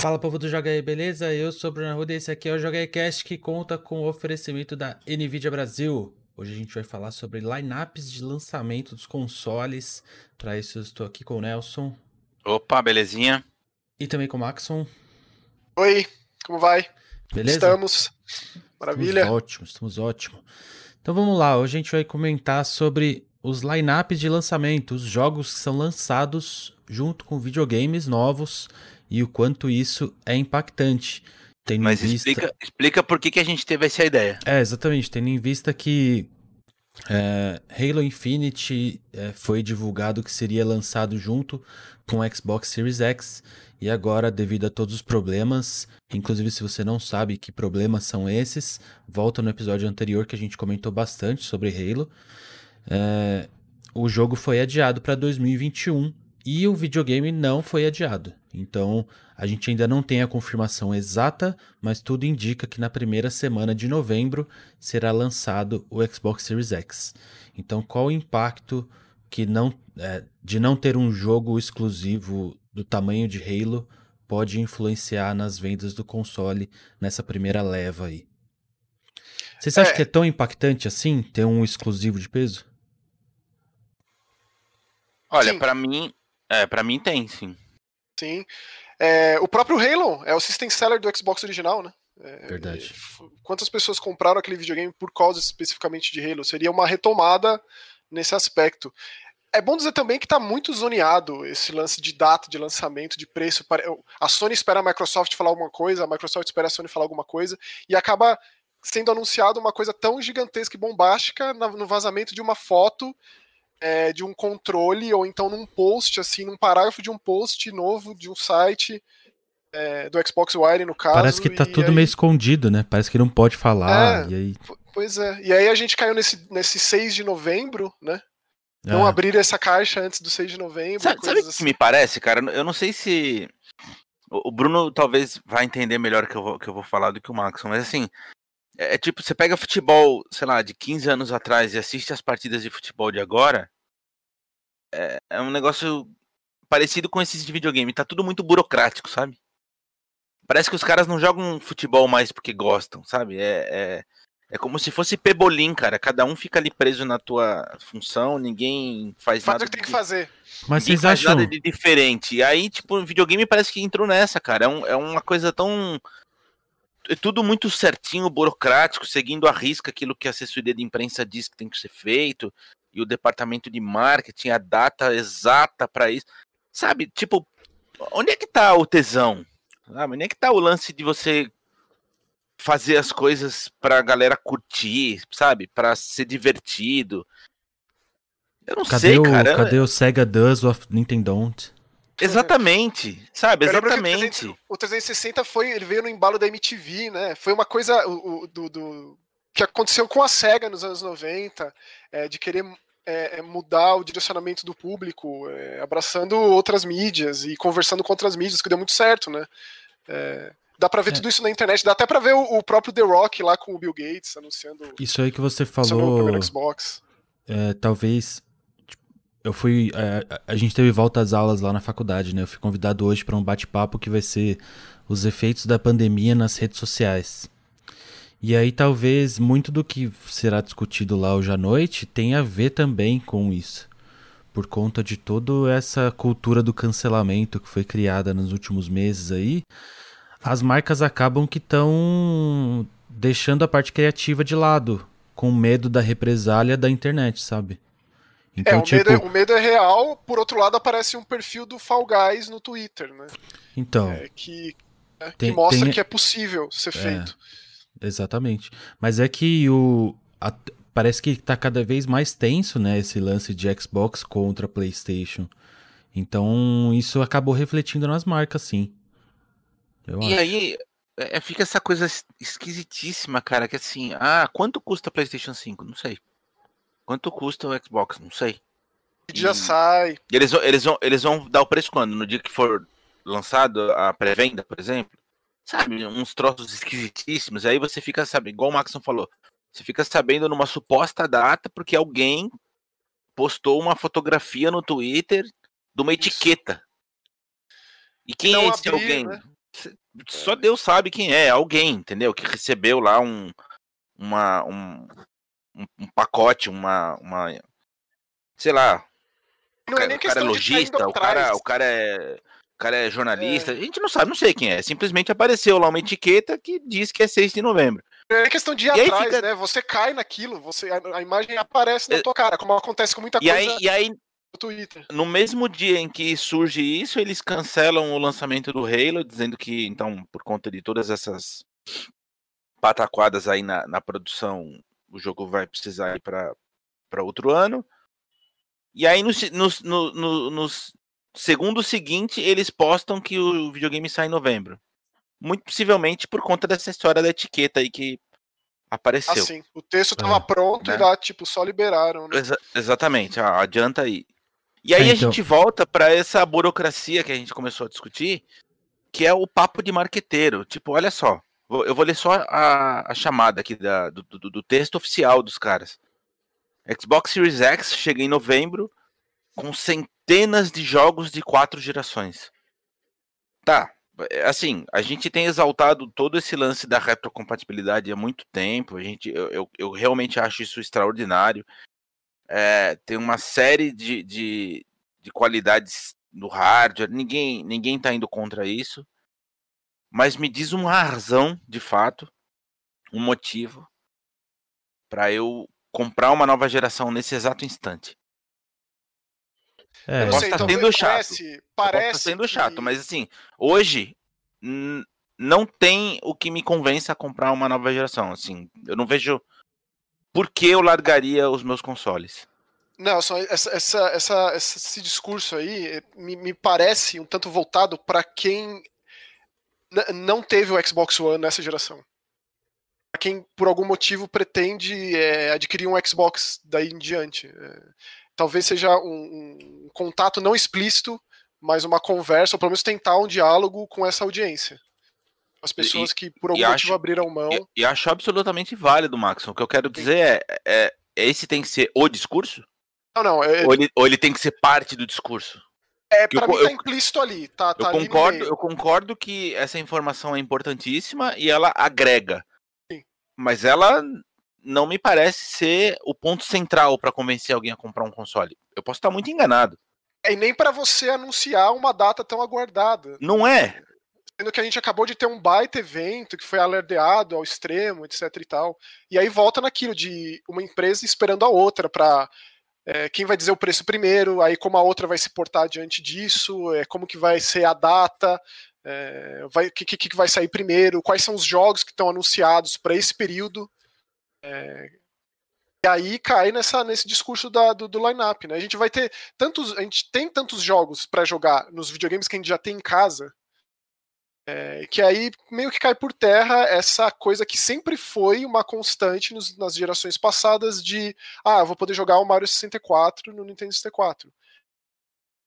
Fala povo do Joga aí, beleza? Eu sou o Bruno Arruda e esse aqui é o Joga aí Cast que conta com o oferecimento da Nvidia Brasil. Hoje a gente vai falar sobre lineups de lançamento dos consoles. Para isso eu estou aqui com o Nelson. Opa, belezinha? E também com o Maxon. Oi, como vai? Beleza? Estamos. Maravilha. Estamos ótimos, estamos ótimos. Então vamos lá, hoje a gente vai comentar sobre os lineups de lançamento, os jogos que são lançados junto com videogames novos e o quanto isso é impactante. Tendo Mas vista... explica, explica por que, que a gente teve essa ideia. É, exatamente, tendo em vista que é, Halo Infinite é, foi divulgado que seria lançado junto com o Xbox Series X e agora, devido a todos os problemas, inclusive se você não sabe que problemas são esses, volta no episódio anterior que a gente comentou bastante sobre Halo. É, o jogo foi adiado para 2021 e o videogame não foi adiado. Então, a gente ainda não tem a confirmação exata, mas tudo indica que na primeira semana de novembro será lançado o Xbox Series X. Então, qual o impacto que não, é, de não ter um jogo exclusivo do tamanho de Halo pode influenciar nas vendas do console nessa primeira leva aí? Vocês acham É. que é tão impactante assim ter um exclusivo de peso? Olha, pra mim, é, para mim tem, sim. Sim. É, o próprio Halo é o system seller do Xbox original, né? É, Verdade. Quantas pessoas compraram aquele videogame por causa especificamente de Halo? Seria uma retomada nesse aspecto. É bom dizer também que está muito zoneado esse lance de data de lançamento, de preço. A Sony espera a Microsoft falar alguma coisa, a Microsoft espera a Sony falar alguma coisa, e acaba sendo anunciado uma coisa tão gigantesca e bombástica no vazamento de uma foto é, de um controle, ou então num post, assim, num parágrafo de um post novo de um site é, do Xbox One, no caso. Parece que tá tudo aí- meio escondido, né? Parece que não pode falar. É. E aí. Pois é. E aí a gente caiu nesse, nesse 6 de novembro, né? Não é. abrir essa caixa antes do 6 de novembro. Sabe, sabe coisas que assim. me parece, cara? Eu não sei se. O o Bruno talvez vai entender melhor que eu vou, que eu vou falar do que o Max, mas assim. É, é tipo, você pega futebol, sei lá, de 15 anos atrás e assiste as partidas de futebol de agora. É, é um negócio parecido com esses de videogame. Tá tudo muito burocrático, sabe? Parece que os caras não jogam futebol mais porque gostam, sabe? É, é, é como se fosse pebolim, cara. Cada um fica ali preso na tua função, ninguém faz Faz nada. o que tem que de- fazer. Mas Ninguém vocês faz acham. nada de diferente. E aí, tipo, o videogame parece que entrou nessa, cara. É, um- é uma coisa tão. É tudo muito certinho, burocrático, seguindo à risca aquilo que a assessoria de imprensa diz que tem que ser feito, e o departamento de marketing, a data exata pra isso. Sabe, tipo, onde é que tá o tesão? Sabe? Onde é que tá o lance de você fazer as coisas pra galera curtir, sabe? Pra ser divertido. Eu não Cadê, sei, o, cara. cadê o Sega Does of Nintendo Don't? Exatamente, sabe? Eu o Exatamente. 300 O 360 foi, ele veio no embalo da MTV, né? Foi uma coisa o, o- do, do- que aconteceu com a SEGA nos anos 90, é, de querer é, é, mudar o direcionamento do público, é, abraçando outras mídias e conversando com outras mídias, que deu muito certo, né? É, dá pra ver É. tudo isso na internet, dá até pra ver o, o próprio The Rock lá com o Bill Gates anunciando Isso aí que você o falou. primeiro Xbox. é, talvez. Eu fui. é, a- a gente teve volta às aulas lá na faculdade, né? Eu fui convidado hoje para um bate-papo que vai ser os efeitos da pandemia nas redes sociais. E aí, talvez muito do que será discutido lá hoje à noite tenha a ver também com isso. Por conta de toda essa cultura do cancelamento que foi criada nos últimos meses aí, as marcas acabam que estão deixando a parte criativa de lado, com medo da represália da internet, sabe? É, Então, o, tipo, medo é, o medo é real, por outro lado aparece um perfil do Fall Guys no Twitter, né? então, É, que, é, Tem- que mostra tem- que é possível ser É. feito. exatamente. Mas é que o a- parece que tá cada vez mais tenso, né, esse lance de Xbox contra PlayStation. Então, isso acabou refletindo nas marcas, sim. Eu E acho. aí é, é, fica essa coisa es- esquisitíssima, cara, que assim, ah, quanto custa a PlayStation 5? Não sei. Quanto custa o Xbox? Não sei. E já sai. E eles, vão- eles, vão, eles vão dar o preço quando? No dia que for lançado a pré-venda, por exemplo? Sabe, uns troços esquisitíssimos. Aí você fica, sabe, igual o Maxon falou, você fica sabendo numa suposta data porque alguém postou uma fotografia no Twitter de uma Isso. etiqueta. E quem não é esse abrir, alguém? né? Só Deus sabe quem é, alguém, entendeu? Que recebeu lá um, uma, um, um, um pacote, uma, uma. Sei lá. Não é nem o cara é lojista, o cara, atrás. o cara é. O cara é jornalista, a gente não sabe, não sei quem é. Simplesmente apareceu lá uma etiqueta que diz que é 6 de novembro. É questão de ir E atrás, fica- né? Você cai naquilo, você, a, a imagem aparece na É- tua cara, como acontece com muita E coisa aí, e aí, no Twitter. no mesmo dia em que surge isso, eles cancelam o lançamento do Halo, dizendo que, então, por conta de todas essas pataquadas aí na, na produção, o jogo vai precisar ir para outro ano. E aí, no, no, no, no, segundo seguinte, eles postam que o videogame sai em novembro. Muito possivelmente por conta dessa história da etiqueta aí que apareceu. Assim, o texto tava É, pronto né? e lá, tipo, só liberaram, né? Exa- exatamente, ah, adianta aí. E aí É, a então- gente volta para essa burocracia que a gente começou a discutir, que é o papo de marqueteiro. Tipo, olha só, eu vou ler só a, a chamada aqui da- do, do- do texto oficial dos caras. Xbox Series X chega em novembro com centenas de jogos de quatro gerações. Tá, é, assim, a gente tem exaltado todo esse lance da retrocompatibilidade há muito tempo. A gente, eu, eu, eu realmente acho isso extraordinário. É, tem uma série de, de, de qualidades no hardware, ninguém ninguém está indo contra isso. Mas me diz uma razão, de fato, um motivo para eu comprar uma nova geração nesse exato instante. É, Eu posso sei, tá talvez sendo chato. parece, Eu posso parece tá sendo que- chato, mas assim, hoje não tem o que me convença a comprar uma nova geração. Assim, eu não vejo por que eu largaria os meus consoles. Não, só essa, essa, essa- esse discurso aí eh, me, me parece um tanto voltado para quem não teve o Xbox One nessa geração. Pra quem, por algum motivo, pretende eh, adquirir um Xbox daí em diante. Eh, talvez seja um, um contato não explícito, mas uma conversa, ou pelo menos tentar um diálogo com essa audiência. As pessoas que, por algum e motivo, acho- abriram mão. E, e acho absolutamente válido, Max. O que eu quero dizer é, é, esse tem que ser o discurso? Não, não, é, Ou ele, ou ele tem que ser parte do discurso? É, eu pra co- mim tá eu- implícito ali. Tá, tá Eu ali concordo, eu concordo que essa informação é importantíssima e ela agrega. Sim. Mas ela não me parece ser o ponto central para convencer alguém a comprar um console. Eu posso estar muito enganado. É, E nem para você anunciar uma data tão aguardada. Não é. Sendo que a gente acabou de ter um baita evento que foi alardeado ao extremo, etc e tal. E aí volta naquilo de uma empresa esperando a outra para quem vai dizer o preço primeiro, aí como a outra vai se portar diante disso, é, como que vai ser a data, é, vai- que, que, que vai sair primeiro, quais são os jogos que estão anunciados para esse período. É, e aí cai nessa, nesse discurso da- do, do line-up, né? A gente vai ter tantos. A gente tem tantos jogos para jogar nos videogames que a gente já tem em casa. É, que aí meio que cai por terra essa coisa que sempre foi uma constante nos- nas gerações passadas de ah, vou poder jogar o Mario 64 no Nintendo 64.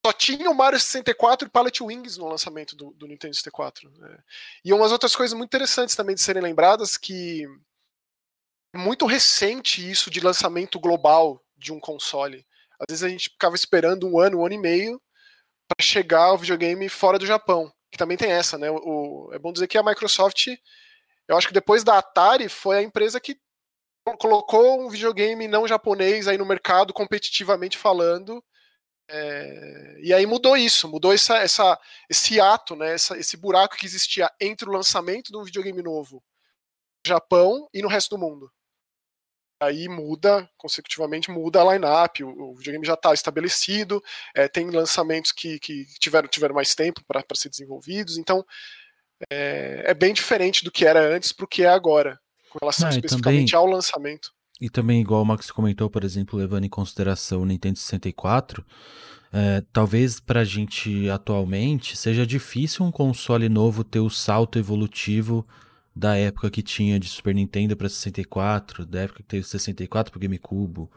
Só tinha o Mario 64 e Pallet Wings no lançamento do, do Nintendo 64. né? E umas outras coisas muito interessantes também de serem lembradas que é muito recente isso de lançamento global de um console. Às vezes a gente ficava esperando um ano, um ano e meio para chegar o videogame fora do Japão. Que também tem essa, né? O, é bom dizer que a Microsoft, eu acho que depois da Atari, foi a empresa que colocou um videogame não japonês aí no mercado, competitivamente falando. É, e aí mudou isso, mudou essa, essa, esse ato, né? Essa, esse buraco que existia entre o lançamento de um videogame novo no Japão e no resto do mundo aí muda, consecutivamente muda a line-up, o, o videogame já está estabelecido, é, tem lançamentos que, que tiveram, tiveram mais tempo para ser desenvolvidos, então é, é, bem diferente do que era antes para o que é agora, com relação Ah, especificamente também- ao lançamento. E também, igual o Max comentou, por exemplo, levando em consideração o Nintendo 64, é, talvez pra gente atualmente seja difícil um console novo ter o salto evolutivo da época que tinha de Super Nintendo pra 64, da época que teve 64 pro GameCube,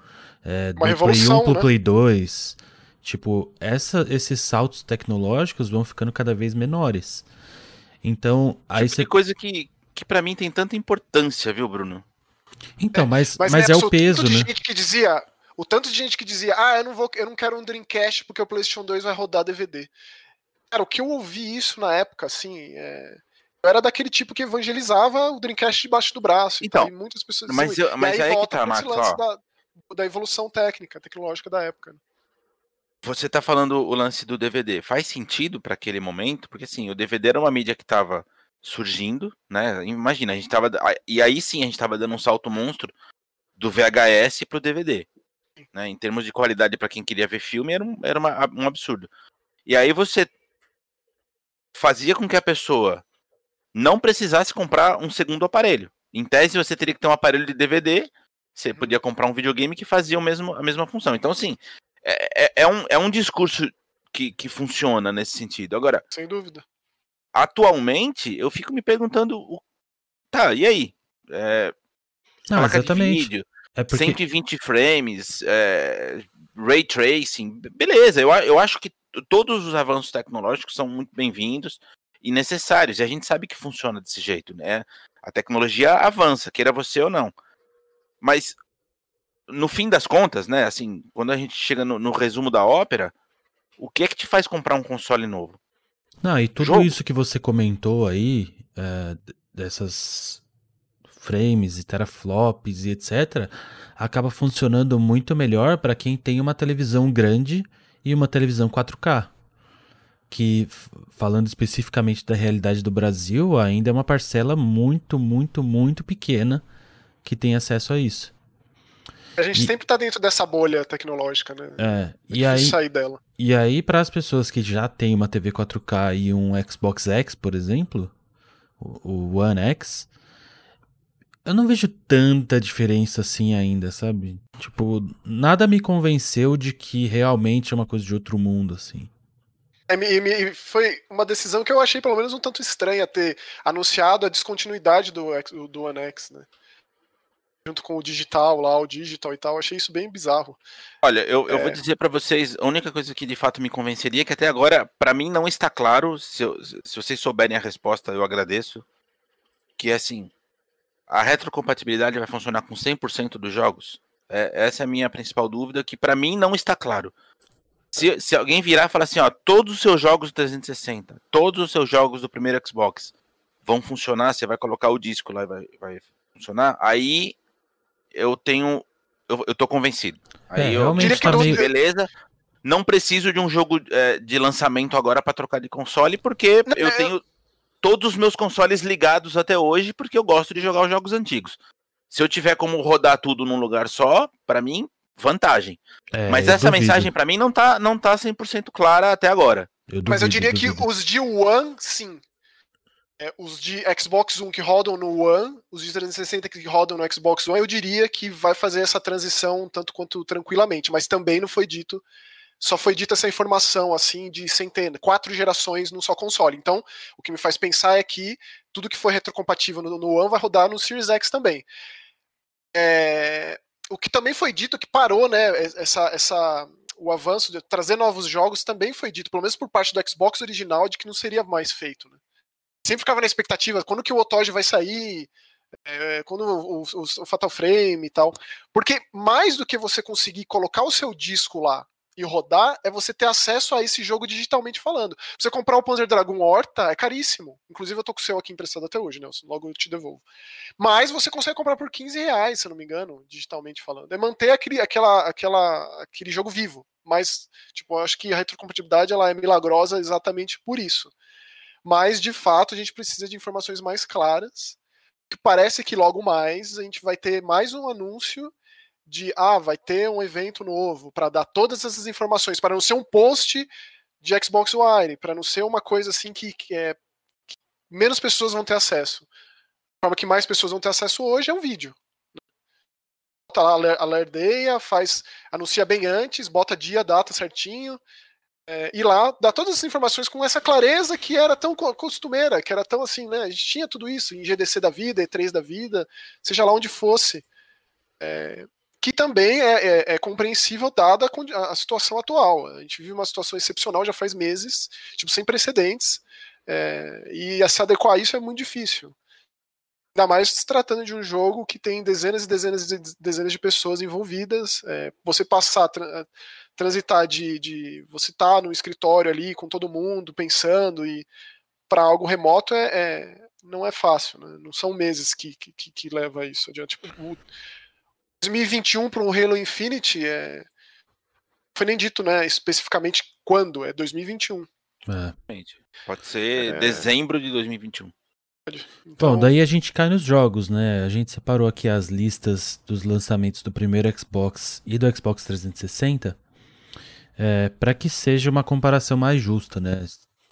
é, do Play 1 revolução, pro né? Play 2. Tipo, essa, esses saltos tecnológicos vão ficando cada vez menores. Então, aí Tipo você. de coisa que, que para mim tem tanta importância, viu, Bruno? Então, mas, mas, Mas, é o peso, tanto de né? gente que dizia, o tanto de gente que dizia, ah, eu não vou, eu não quero um Dreamcast porque o PlayStation 2 vai rodar DVD. Cara, o que eu ouvi isso na época, assim, é... eu era daquele tipo que evangelizava o Dreamcast debaixo do braço. Então, e muitas pessoas mas, eu, mas aí, aí que tá, Marcos, ó. Da, da, evolução técnica, tecnológica da época. Né? Você tá falando o lance do DVD. Faz sentido para aquele momento? Porque assim, o DVD era uma mídia que tava surgindo, né? Imagina, a gente tava. E aí sim a gente tava dando um salto monstro do VHS pro DVD. Né? Em termos de qualidade para quem queria ver filme, era, um, era uma, um absurdo. E aí você fazia com que a pessoa não precisasse comprar um segundo aparelho. Em tese, você teria que ter um aparelho de DVD, você uhum. podia comprar um videogame que fazia o mesmo, a mesma função. Então, assim, é, é, é um, é um discurso que, que funciona nesse sentido. Agora, sem dúvida. Atualmente, eu fico me perguntando, tá, e aí? É, não, exatamente. Vídeo, é porque... 120 frames, é, ray tracing, beleza. Eu, eu acho que todos os avanços tecnológicos são muito bem-vindos e necessários. E a gente sabe que funciona desse jeito, né? A tecnologia avança, queira você ou não. Mas no fim das contas, né? Assim, quando a gente chega no, no resumo da ópera, o que é que te faz comprar um console novo? Não, e tudo Jogo. isso que você comentou aí, é, dessas frames e teraflops e etc., acaba funcionando muito melhor para quem tem uma televisão grande e uma televisão 4K. Que, falando especificamente da realidade do Brasil, ainda é uma parcela muito, muito, muito pequena que tem acesso a isso. A gente e, sempre está dentro dessa bolha tecnológica, né? É, é e aí, sair dela. E aí, para as pessoas que já têm uma TV 4K e um Xbox X, por exemplo, o, o One X, eu não vejo tanta diferença assim ainda, sabe? Tipo, nada me convenceu de que realmente é uma coisa de outro mundo, assim. É, e, foi uma decisão que eu achei pelo menos um tanto estranha ter anunciado a descontinuidade do, do One X, né? Junto com o digital lá, o digital e tal, achei isso bem bizarro. Olha, eu, eu vou é. dizer para vocês, a única coisa que de fato me convenceria, que até agora, para mim não está claro, se, eu, se vocês souberem a resposta, eu agradeço, que é assim, a retrocompatibilidade vai funcionar com 100% dos jogos? É, essa é a minha principal dúvida, que para mim não está claro. Se, se alguém virar e falar assim, ó, todos os seus jogos do 360, todos os seus jogos do primeiro Xbox vão funcionar, você vai colocar o disco lá e vai, vai funcionar, aí eu tenho. Eu, eu tô convencido. Aí é, eu diria que tá meio... beleza. Não preciso de um jogo é, de lançamento agora para trocar de console, porque não, eu tenho todos os meus consoles ligados até hoje, porque eu gosto de jogar os jogos antigos. Se eu tiver como rodar tudo num lugar só, para mim, vantagem. É, Mas essa duvido. mensagem para mim não tá, não tá 100% clara até agora. Eu duvido, Mas eu diria que os de One, sim. É, os de Xbox One que rodam no One, os de 360 que rodam no Xbox One, eu diria que vai fazer essa transição tanto quanto tranquilamente. Mas também não foi dito só foi dita essa informação assim de centenas, quatro gerações num só console. Então, o que me faz pensar é que tudo que for retrocompatível no, no One vai rodar no Series X também. É, o que também foi dito que parou, né? Essa, essa, o avanço de trazer novos jogos também foi dito, pelo menos por parte do Xbox original, de que não seria mais feito. Né? Sempre ficava na expectativa quando que o Otoge vai sair. É, quando o, o, o Fatal Frame e tal. Porque mais do que você conseguir colocar o seu disco lá e rodar é você ter acesso a esse jogo digitalmente falando. Você comprar o Panzer Dragon Horta é caríssimo. Inclusive eu tô com o seu aqui emprestado até hoje, Nelson. Logo eu te devolvo. Mas você consegue comprar por 15 reais, se não me engano, digitalmente falando. É manter aquele, aquela, aquela, aquele jogo vivo. Mas, tipo, eu acho que a retrocompatibilidade ela é milagrosa exatamente por isso. Mas, de fato, a gente precisa de informações mais claras. Que parece que logo mais a gente vai ter mais um anúncio de ah, vai ter um evento novo para dar todas essas informações, para não ser um post de Xbox One, para não ser uma coisa assim que, que é que menos pessoas vão ter acesso. A forma que mais pessoas vão ter acesso hoje é um vídeo. Bota lá, alerdeia, faz, anuncia bem antes, bota dia, data certinho, é, e lá dá todas as informações com essa clareza que era tão costumeira, que era tão assim, né? A gente tinha tudo isso em GDC da vida, E3 da vida, seja lá onde fosse. É, que também é, é, é compreensível dada a, situação atual. A gente vive uma situação excepcional já faz meses, tipo, sem precedentes, é, e se adequar a isso é muito difícil. Ainda mais se tratando de um jogo que tem dezenas e dezenas e dezenas de pessoas envolvidas. É, você passar, tra transitar de, de você estar tá no escritório ali com todo mundo pensando e para algo remoto é, é, não é fácil, né? não são meses que, que, que leva isso adiante. Tipo, 2021 para um Halo Infinity é, foi nem dito, né, especificamente quando, é 2021. É. Pode ser é... dezembro de 2021. Então... Bom, daí a gente cai nos jogos, né? A gente separou aqui as listas dos lançamentos do primeiro Xbox e do Xbox 360 é, para que seja uma comparação mais justa, né?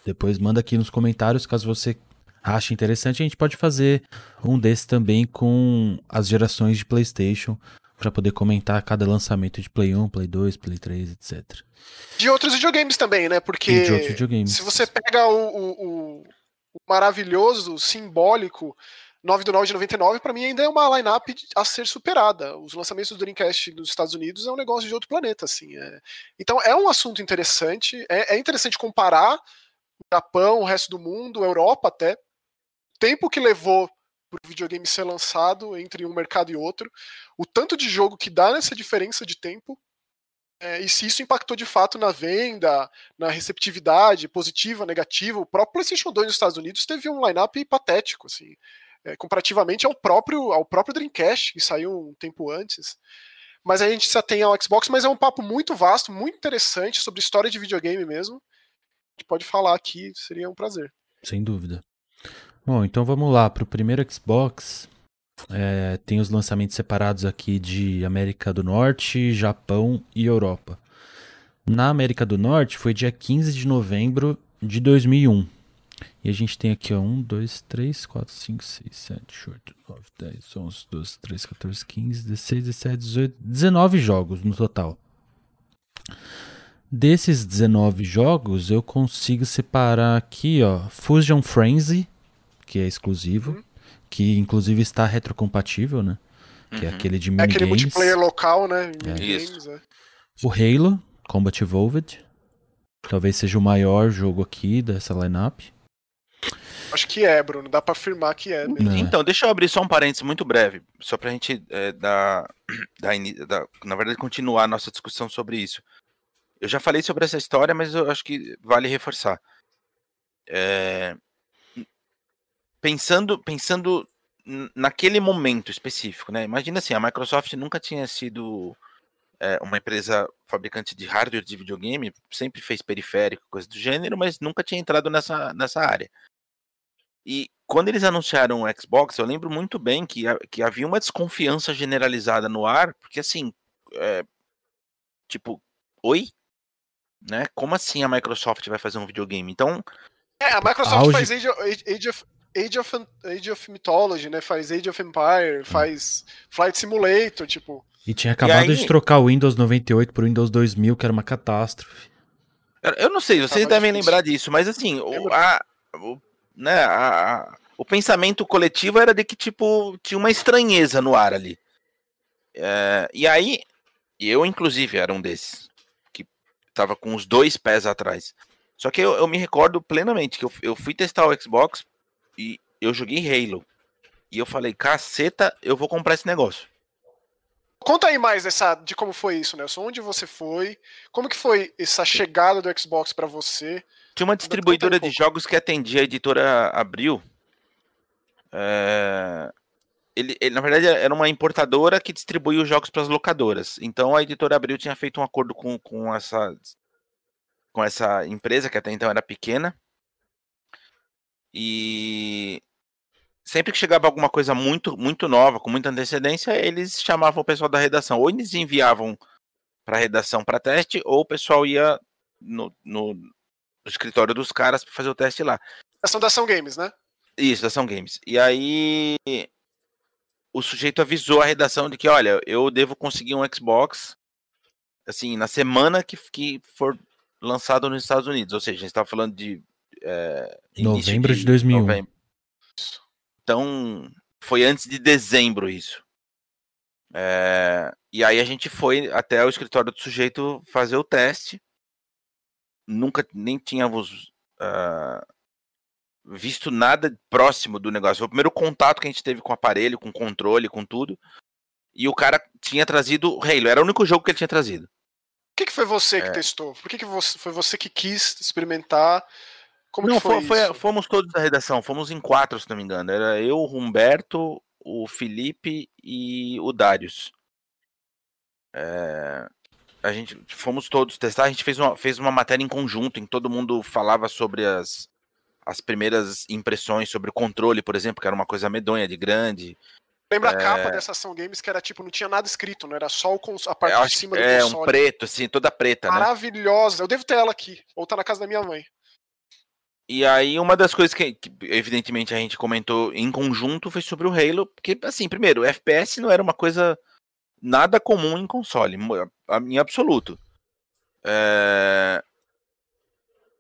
Depois manda aqui nos comentários caso você ache interessante. A gente pode fazer um desses também com as gerações de PlayStation para poder comentar cada lançamento de Play 1, Play 2, Play 3, etc. De outros videogames também, né? Porque se você pega o, o, o maravilhoso, simbólico 9 do 9 de 99, para mim ainda é uma lineup a ser superada. Os lançamentos do Dreamcast nos Estados Unidos é um negócio de outro planeta, assim. É... Então é um assunto interessante, é, é interessante comparar o Japão, o resto do mundo, a Europa até, tempo que levou para o videogame ser lançado entre um mercado e outro, o tanto de jogo que dá nessa diferença de tempo, é, e se isso impactou de fato na venda, na receptividade positiva, negativa. O próprio PlayStation 2 nos Estados Unidos teve um lineup patético, assim, é, comparativamente ao próprio, ao próprio Dreamcast, que saiu um tempo antes. Mas a gente se atém ao Xbox, mas é um papo muito vasto, muito interessante sobre história de videogame mesmo. A gente pode falar aqui, seria um prazer. Sem dúvida. Bom, então vamos lá. Para o primeiro Xbox, é, tem os lançamentos separados aqui de América do Norte, Japão e Europa. Na América do Norte foi dia 15 de novembro de 2001. E a gente tem aqui ó, 1, 2, 3, 4, 5, 6, 7, 8, 9, 10, 11, 12, 13, 14, 15, 16, 17, 18, 19 jogos no total. Desses 19 jogos, eu consigo separar aqui, ó, Fusion Frenzy, que é exclusivo, uhum. que inclusive está retrocompatível, né? Que é uhum. é aquele de minigames. É aquele multiplayer local, né? É. Isso. É. O Halo, Combat Evolved, talvez seja o maior jogo aqui dessa lineup. Acho que é, Bruno. Dá para afirmar que é. Mesmo. Então, deixa eu abrir só um parênteses muito breve, só pra gente é, dar, dar, dar, na verdade, continuar a nossa discussão sobre isso. Eu já falei sobre essa história, mas eu acho que vale reforçar. É, pensando, pensando naquele momento específico, né? Imagina assim, a Microsoft nunca tinha sido é, uma empresa fabricante de hardware de videogame, sempre fez periférico, coisa do gênero, mas nunca tinha entrado nessa, nessa área. E quando eles anunciaram o Xbox, eu lembro muito bem que, que havia uma desconfiança generalizada no ar, porque assim, é, tipo, oi? Né? Como assim a Microsoft vai fazer um videogame? Então. É, a Microsoft auge... faz Age of, Age, of, Age, of, Age of Mythology, né? Faz Age of Empire, faz Flight Simulator, tipo. E tinha acabado e aí... de trocar o Windows 98 por Windows 2000, que era uma catástrofe. Eu não sei, vocês devem difícil. lembrar disso, mas assim, o, a, o, né, a, a, o pensamento coletivo era de que, tipo, tinha uma estranheza no ar ali. É, e aí, eu, inclusive, era um desses, que tava com os dois pés atrás. Só que eu, eu me recordo plenamente que eu, eu fui testar o Xbox e eu joguei Halo. E eu falei, caceta, eu vou comprar esse negócio. Conta aí mais dessa, de como foi isso, Nelson. Onde você foi? Como que foi essa chegada do Xbox para você? Tinha uma distribuidora de jogos que atendia a editora Abril. É... Ele, ele, na verdade, era uma importadora que distribuía os jogos para as locadoras. Então a editora Abril tinha feito um acordo com, com, essa, com essa empresa, que até então era pequena. E sempre que chegava alguma coisa muito, muito nova, com muita antecedência, eles chamavam o pessoal da redação. Ou eles enviavam para a redação para teste, ou o pessoal ia no, no, no escritório dos caras para fazer o teste lá. Ação da Ação Games, né? Isso, da Ação Games. E aí o sujeito avisou a redação de que, olha, eu devo conseguir um Xbox assim, na semana que, que for lançado nos Estados Unidos. Ou seja, a gente estava falando de. É, novembro de, de 2001. Novembro. Então, foi antes de dezembro isso. É, e aí a gente foi até o escritório do sujeito fazer o teste nunca nem tínhamos uh, visto nada próximo do negócio. Foi o primeiro contato que a gente teve com o aparelho, com controle, com tudo. E o cara tinha trazido Halo, era o único jogo que ele tinha trazido. Por que, que foi você que é. testou? Por que, que você, foi você que quis experimentar? Como não, foi, foi fomos todos da redação, fomos em quatro, se não me engano. Era eu, o Humberto, o Felipe e o Darius. É, a gente fomos todos testar, a gente fez uma, fez uma matéria em conjunto, em que todo mundo falava sobre as, as primeiras impressões sobre o controle, por exemplo, que era uma coisa medonha, de grande. Lembra é... a capa dessa ação games que era tipo, não tinha nada escrito, não era só a parte de cima do é, console. É, um preto, assim, toda preta, né? Maravilhosa. Né? Eu devo ter ela aqui, ou tá na casa da minha mãe. E aí, uma das coisas que, que, evidentemente, a gente comentou em conjunto foi sobre o Halo, porque, assim, primeiro, FPS não era uma coisa nada comum em console, em absoluto. É...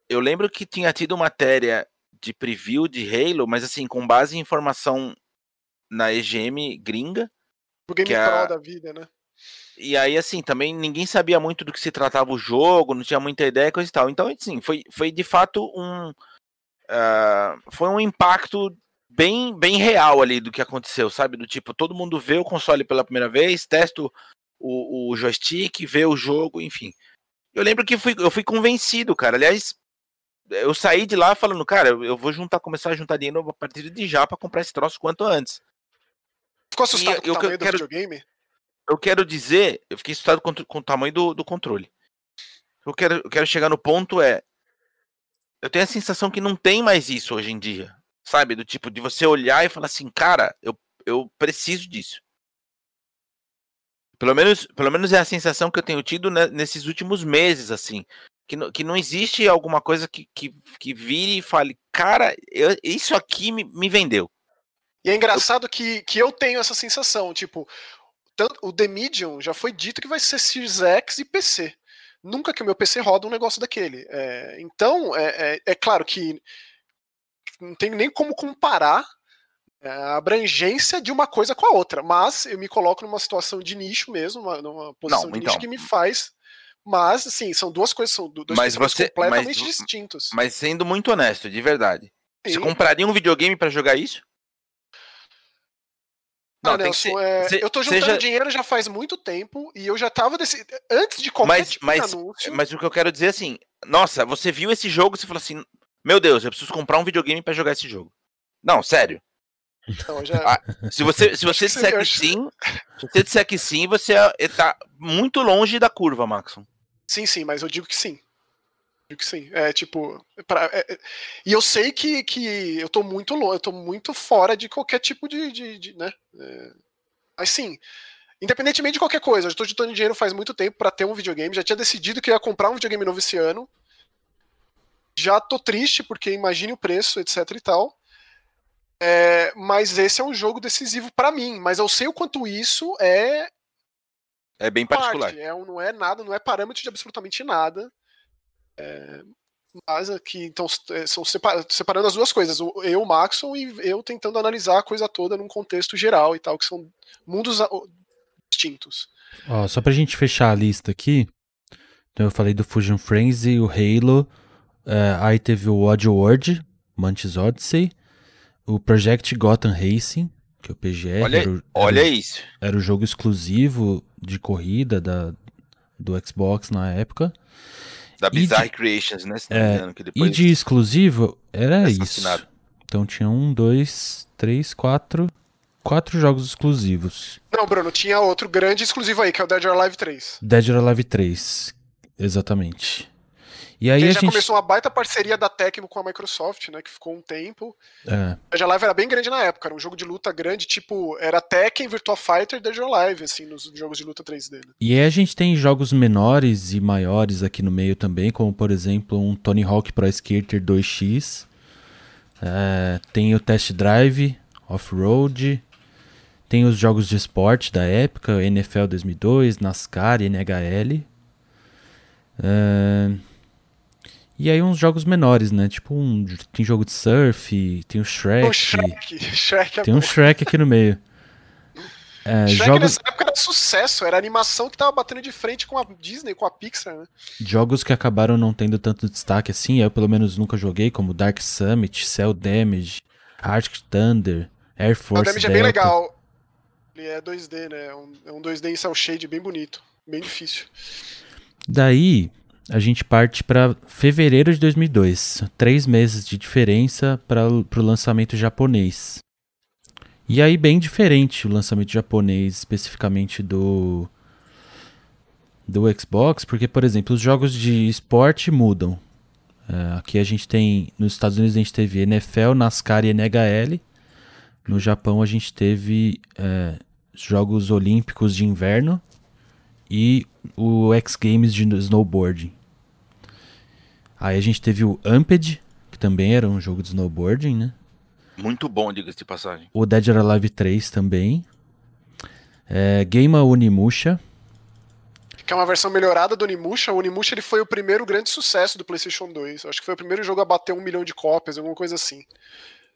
Eu lembro que tinha tido matéria de preview de Halo, mas assim, com base em informação na EGM gringa. O Game Pro a... da vida, né? E aí, assim, também ninguém sabia muito do que se tratava o jogo, não tinha muita ideia, coisa e tal. Então, assim, foi, foi de fato um. Uh, foi um impacto bem, bem real ali do que aconteceu, sabe? Do tipo, todo mundo vê o console pela primeira vez, testa o, o joystick, vê o jogo, enfim. Eu lembro que fui, eu fui convencido, cara. Aliás, eu saí de lá falando, cara, eu vou juntar, começar a juntar dinheiro a partir de já para comprar esse troço quanto antes. Ficou assustado e, com eu, o tamanho eu quero, do videogame? Eu quero dizer, eu fiquei assustado com, com o tamanho do, do controle. Eu quero, eu quero chegar no ponto é, eu tenho a sensação que não tem mais isso hoje em dia, sabe? Do tipo de você olhar e falar assim, cara, eu, eu preciso disso. Pelo menos, pelo menos é a sensação que eu tenho tido nesses últimos meses, assim que, que não existe alguma coisa que, que, que vire e fale, cara, eu, isso aqui me, me vendeu. E é engraçado eu... que, que eu tenho essa sensação, tipo, tanto, o The Medium já foi dito que vai ser Series X e PC. Nunca que o meu PC roda um negócio daquele. É, então, é, é, é, claro que não tem nem como comparar é, a abrangência de uma coisa com a outra, mas eu me coloco numa situação de nicho mesmo, uma, numa posição não, de então, nicho que me faz mas, assim, são duas coisas, são dois mas você, completamente mas, distintos. Mas sendo muito honesto, de verdade. Sim. Você compraria um videogame para jogar isso? Não, ah, Nelson, ser, é, se, eu tô juntando seja... dinheiro já faz muito tempo e eu já tava desse... antes de qualquer mas, tipo mas, anúncio... Mas o que eu quero dizer é assim, nossa, você viu esse jogo e você falou assim, meu Deus, eu preciso comprar um videogame para jogar esse jogo. Não, sério. Já... ah, se você, se você disser que sim, se você disser que sim, você é, tá muito longe da curva, Maxon. Sim, sim, mas eu digo que sim. Digo que sim. É tipo. Pra, é, é, e eu sei que, que eu tô muito longe, eu tô muito fora de qualquer tipo de. de, de né? É, mas sim. Independentemente de qualquer coisa, eu estou juntando dinheiro faz muito tempo para ter um videogame. Já tinha decidido que ia comprar um videogame novo esse ano. Já tô triste, porque imagine o preço, etc e tal. É, mas esse é um jogo decisivo para mim. Mas eu sei o quanto isso é é bem particular. Parte, é, não é nada, não é parâmetro de absolutamente nada. É, mas aqui, então, é, são separando as duas coisas. Eu, o Maxon, e eu tentando analisar a coisa toda num contexto geral e tal, que são mundos distintos. Ó, só pra gente fechar a lista aqui. Então eu falei do Fusion Frenzy, o Halo. É, aí teve o Oddworld, Mantis Odyssey. O Project Gotham Racing, que é o PGR. Olha, era o, olha era, isso. Era o jogo exclusivo de corrida da, do Xbox na época. Da Bizarre de, Creations, né? É, e de exclusivo era isso. Então tinha um, dois, três, quatro. Quatro jogos exclusivos. Não, Bruno, tinha outro grande exclusivo aí, que é o Dead or Alive 3. Dead or Alive 3, exatamente. E aí a, já gente... começou uma baita parceria da Tecmo com a Microsoft, né? Que ficou um tempo. É. Or Alive era bem grande na época, era um jogo de luta grande, tipo, era Tekken, Virtua Fighter e Dead or Alive, assim, nos jogos de luta 3D. Né? E aí a gente tem jogos menores e maiores aqui no meio também, como por exemplo um Tony Hawk Pro Skater 2X. É, tem o Test Drive, Off-Road. Tem os jogos de esporte da época, NFL 2002, NASCAR e NHL. É, e aí uns jogos menores, né? Tipo, um, tem jogo de surf, tem o Shrek. O Shrek, Shrek é Tem bom. um Shrek aqui no meio. É, Shrek jogos, nessa época era sucesso, era a animação que tava batendo de frente com a Disney, com a Pixar, né? jogos que acabaram não tendo tanto destaque assim, eu pelo menos nunca joguei, como Dark Summit, Cell Damage, Arctic Thunder, Air Force Damage é bem Delta. legal. Ele é 2D, né? É um, é um 2D em cel shade bem bonito. Bem difícil. Daí a gente parte para fevereiro de 2002, três meses de diferença para o lançamento japonês. E aí bem diferente o lançamento japonês, especificamente do do Xbox, porque por exemplo os jogos de esporte mudam. É, aqui a gente tem nos Estados Unidos a gente teve NFL, NASCAR e NHL. No Japão a gente teve é, Jogos Olímpicos de Inverno e o X Games de snowboarding. Aí a gente teve o Amped, que também era um jogo de snowboarding, né? Muito bom, diga-se de passagem. O Dead or Alive 3 também. É, Game Onimusha. Que é uma versão melhorada do Onimusha. O Onimusha ele foi o primeiro grande sucesso do PlayStation 2. Acho que foi o primeiro jogo a bater um milhão de cópias, alguma coisa assim.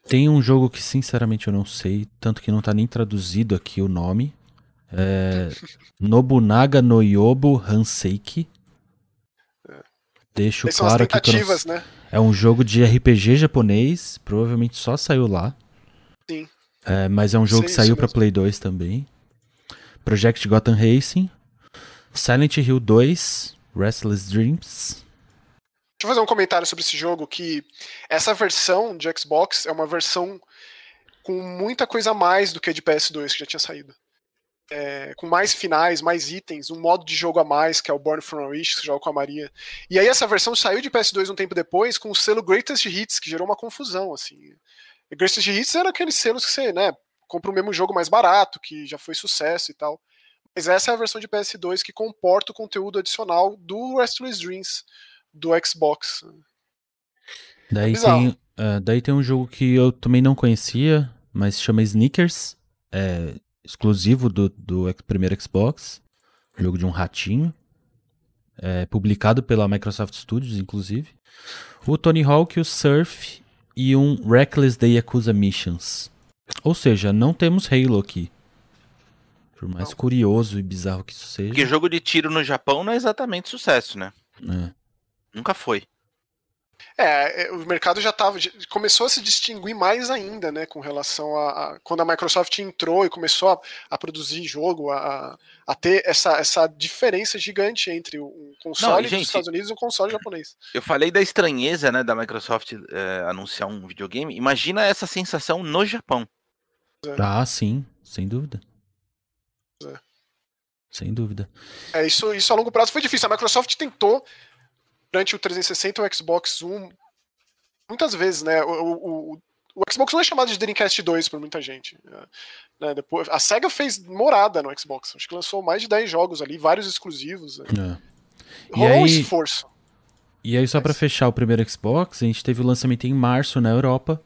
Tem um jogo que sinceramente eu não sei, tanto que não tá nem traduzido aqui o nome. É, Nobunaga no Yobo Hanseiki. Deixo claro que não né? É um jogo de RPG japonês, provavelmente só saiu lá. Sim. É, mas é um jogo Sim, que saiu mesmo. Play 2 também. Project Gotham Racing. Silent Hill 2. Restless Dreams. Deixa eu fazer um comentário sobre esse jogo, que essa versão de Xbox é uma versão com muita coisa a mais do que a de PS2 que já tinha saído. É, com mais finais, mais itens, um modo de jogo a mais, que é o Born From a Wish, que você joga com a Maria. E aí essa versão saiu de PS2 um tempo depois com o selo Greatest Hits, que gerou uma confusão, assim. E Greatest Hits era aqueles selos que você, né, compra o mesmo jogo mais barato, que já foi sucesso e tal. Mas essa é a versão de PS2 que comporta o conteúdo adicional do Restless Dreams do Xbox. Daí bizarro. tem, é, daí tem um jogo que eu também não conhecia, mas se chama Sneakers. É exclusivo do, do primeiro Xbox. Jogo de um ratinho. É publicado pela Microsoft Studios, inclusive. O Tony Hawk, o Surf e um Reckless Day Yakuza Missions. Ou seja, não temos Halo aqui. Por mais Não. curioso e bizarro que isso seja. Porque jogo de tiro no Japão não é exatamente sucesso, né? É. Nunca foi. É, é, o mercado já tava, já começou a se distinguir mais ainda, né, com relação a, a- quando a Microsoft entrou e começou a, a produzir jogo, a, a ter essa, essa diferença gigante entre um console gente, dos Estados Unidos e um console japonês. Eu falei da estranheza, né, da Microsoft é, anunciar um videogame. Imagina essa sensação no Japão. Ah, sim, sem dúvida. É. Sem dúvida. É, isso, isso a longo prazo foi difícil. A Microsoft tentou, durante o 360 e o Xbox One, muitas vezes, né? O, o, o, Xbox One é chamado de Dreamcast 2 por muita gente. né, depois, a SEGA fez morada no Xbox. Acho que lançou mais de 10 jogos ali, vários exclusivos. né. É. E Rolou um aí- esforço. E aí, só pra fechar o primeiro Xbox, a gente teve o lançamento em março na Europa.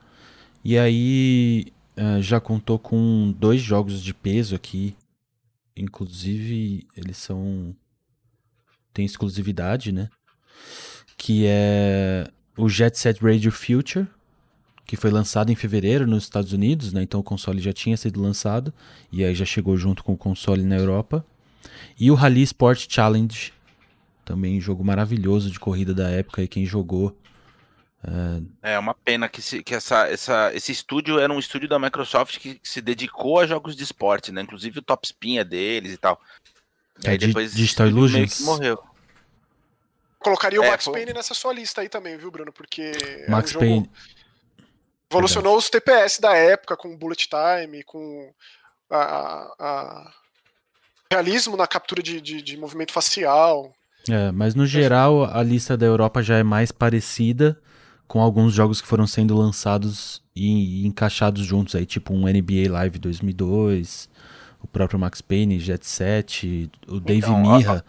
E aí eh, já contou com dois jogos de peso aqui. Inclusive, eles são. Tem exclusividade, né? Que é o Jet Set Radio Future, que foi lançado em fevereiro nos Estados Unidos, né? Então o console já tinha sido lançado. E aí já chegou junto com o console na Europa. E o Rally Sport Challenge, também um jogo maravilhoso de corrida da época e quem jogou. É uma pena que, se- que essa, essa, esse estúdio era um estúdio da Microsoft que, se dedicou a jogos de esporte, né? Inclusive o Top Spin é deles e tal. E É, aí depois Digital Illusions. morreu. Colocaria o É, Max foi- Payne nessa sua lista aí também, viu, Bruno? Porque é Max um jogo Payne. revolucionou os TPS da época, com bullet time, com a, a- a- realismo na captura de, de- de movimento facial. É, mas no geral a lista da Europa já é mais parecida com alguns jogos que foram sendo lançados e, e encaixados juntos aí, tipo um NBA Live 2002, o próprio Max Payne, Jet Set, o Dave Então, ó, Mirra,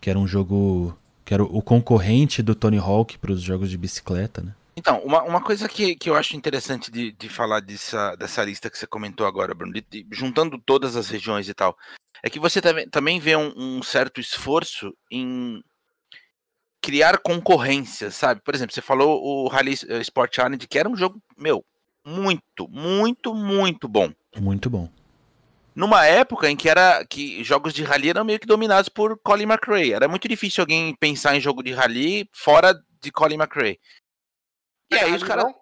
que era um jogo que era o o concorrente do Tony Hawk para os jogos de bicicleta, né? Então, uma, uma coisa que, que eu acho interessante de, de falar dessa, dessa lista que você comentou agora, Bruno, de- de- juntando todas as regiões e tal, é que você também, também vê um, um certo esforço em criar concorrência, sabe? Por exemplo, você falou o Rally Sport Challenge, que era um jogo, meu, muito, muito, muito bom. Muito bom. Numa época em que era que jogos de rally eram meio que dominados por Colin McRae. Era muito difícil alguém pensar em jogo de rally fora de Colin McRae. E aí os caras. não?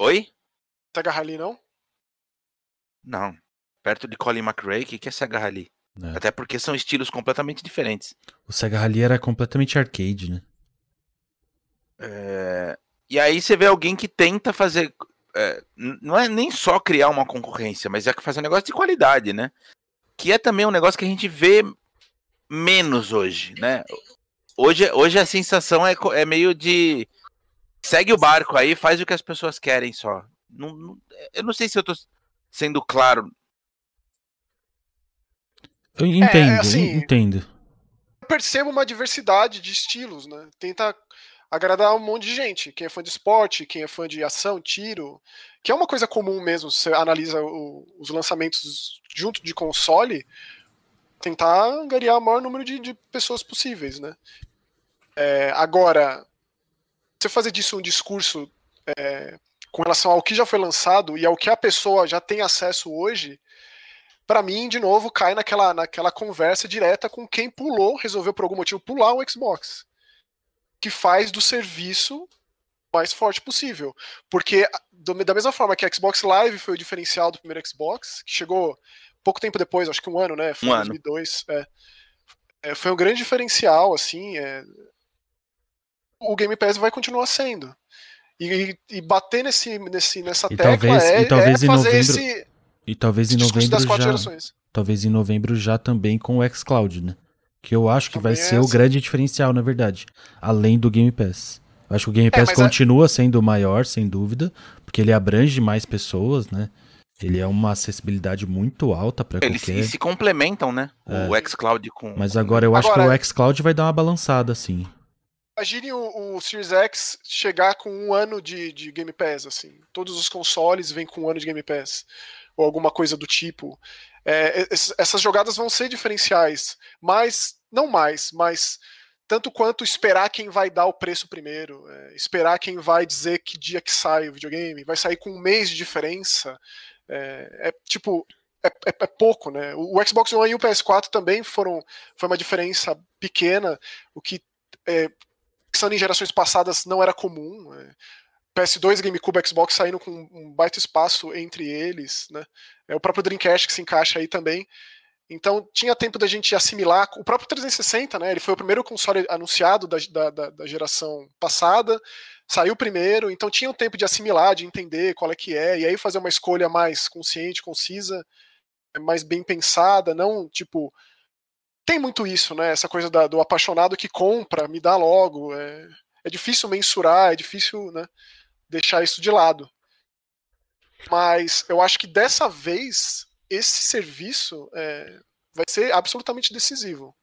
Oi? Sega Rally não? Não. Perto de Colin McRae, o que, que é Sega Rally? É. Até porque são estilos completamente diferentes. O Sega Rally era completamente arcade, né? É, E aí você vê alguém que tenta fazer. É, não é nem só criar uma concorrência, mas é que fazer um negócio de qualidade, né? Que é também um negócio que a gente vê menos hoje, né? Hoje, hoje a sensação é, é meio de. Segue o barco aí, faz o que as pessoas querem só. Não- não- eu não sei se eu tô sendo claro. Eu entendo, assim, en- entendo. Eu percebo uma diversidade de estilos, né? Tenta agradar um monte de gente. Quem é fã de esporte, quem é fã de ação, tiro, que é uma coisa comum mesmo. Você analisa o- os lançamentos junto de console, tentar angariar o maior número de, de pessoas possíveis, né? É, agora, você fazer disso um discurso é, com relação ao que já foi lançado e ao que a pessoa já tem acesso hoje, para mim, de novo, cai naquela, naquela conversa direta com quem pulou, resolveu por algum motivo pular o Xbox. Que faz do serviço mais forte possível. Porque, do- da mesma forma que a Xbox Live foi o diferencial do primeiro Xbox, que chegou pouco tempo depois, acho que um ano, né? Foi Um em ano. 2002. é. É, foi um grande diferencial, assim. é. O Game Pass vai continuar sendo. E, e bater nesse, nesse, nessa E tecla talvez- é, e talvez é em fazer novembro- esse, E talvez em novembro quatro já, gerações. talvez em novembro já também com o xCloud, né? Que eu acho que vai Também é ser o assim. grande diferencial, na verdade, além do Game Pass. Eu acho que o Game É, Pass é- continua sendo o maior, sem dúvida, porque ele abrange mais pessoas, né? Ele é uma acessibilidade muito alta para Eles se, qualquer. se complementam, né? O xCloud com. Mas agora eu acho Agora- que o xCloud vai dar uma balançada, assim. Imagine o, o Series X chegar com um ano de, de Game Pass, assim. Todos os consoles vêm com um ano de Game Pass. Ou alguma coisa do tipo. É, es- essas jogadas vão ser diferenciais. Mas, não mais, mas tanto quanto esperar quem vai dar o preço primeiro. é, esperar quem vai dizer que dia que sai o videogame. Vai sair com um mês de diferença. É, é, tipo. É, é- é pouco, né? O, o Xbox One e o PS4 também foram foi uma diferença pequena, o que é, pensando em gerações passadas não era comum. é. PS2, GameCube, Xbox saindo com um baita espaço entre eles, né? É o próprio Dreamcast que se encaixa aí também. Então tinha tempo da gente assimilar. O próprio 360, né? Ele foi o primeiro console anunciado da, da, da- geração passada, saiu primeiro, então tinha um tempo de assimilar, de entender qual é que é, e aí fazer uma escolha mais consciente, concisa, mais bem pensada, não tipo. Tem muito isso, né? Essa coisa da- do apaixonado que compra, me dá logo. É, é difícil mensurar, é difícil né, deixar isso de lado. Mas eu acho que dessa vez esse serviço é, vai ser absolutamente decisivo.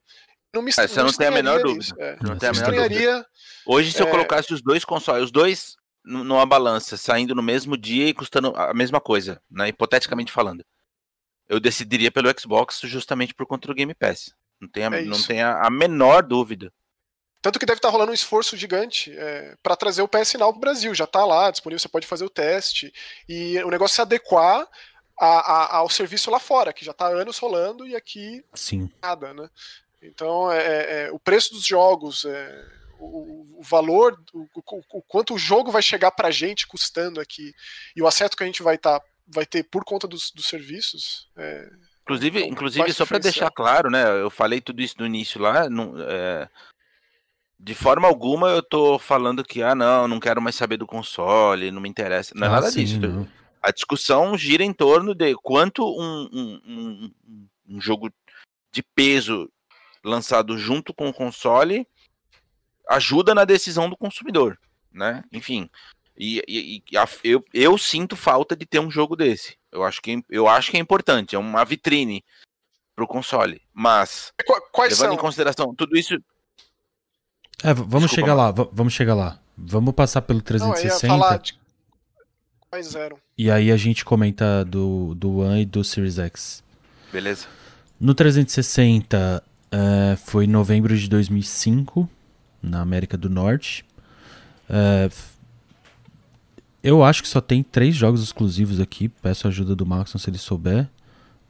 Não me, É, você não tem a menor dúvida. é. Não Não tem a menor dúvida. Hoje, se eu É. colocasse os dois consoles, os dois nu- numa balança, saindo no mesmo dia e custando a mesma coisa, né? Hipoteticamente falando, eu decidiria pelo Xbox justamente por conta do Game Pass. Não tem a, É não tem a, a menor dúvida. Tanto que deve estar rolando um esforço gigante para trazer o PS Now para o Brasil. Já está lá disponível, você pode fazer o teste. E o negócio é se adequar a- a- ao serviço lá fora, que já está há anos rolando e aqui Sim. nada, né? Então, é, é, é, o preço dos jogos, é, o, o valor, o, o- o quanto o jogo vai chegar pra gente custando aqui e o acerto que a gente vai, tá, vai ter por conta dos, dos serviços. é, Inclusive, Então, inclusive só para deixar claro, né? Eu falei tudo isso no início lá. não- é, de forma alguma eu tô falando que, ah, não, não quero mais saber do console, não me interessa. Não é Ah, nada sim, disso. não. A discussão gira em torno de quanto um, um, um- um- jogo de peso lançado junto com o console ajuda na decisão do consumidor, né? Enfim, e, e- e a- eu, eu sinto falta de ter um jogo desse. Eu acho que, eu acho que é importante, é uma vitrine pro console. Mas, Qu- Quais levando são? em consideração tudo isso, É, vamos Desculpa, chegar lá, vamos chegar lá. Vamos passar pelo Não, eu ia 360 falar de quais eram. e aí a gente comenta do, do One e do Series X. beleza? No 360 eh, foi em novembro de 2005, na América do Norte. F- eu acho que só tem três jogos exclusivos aqui. Peço a ajuda do Maxon se ele souber.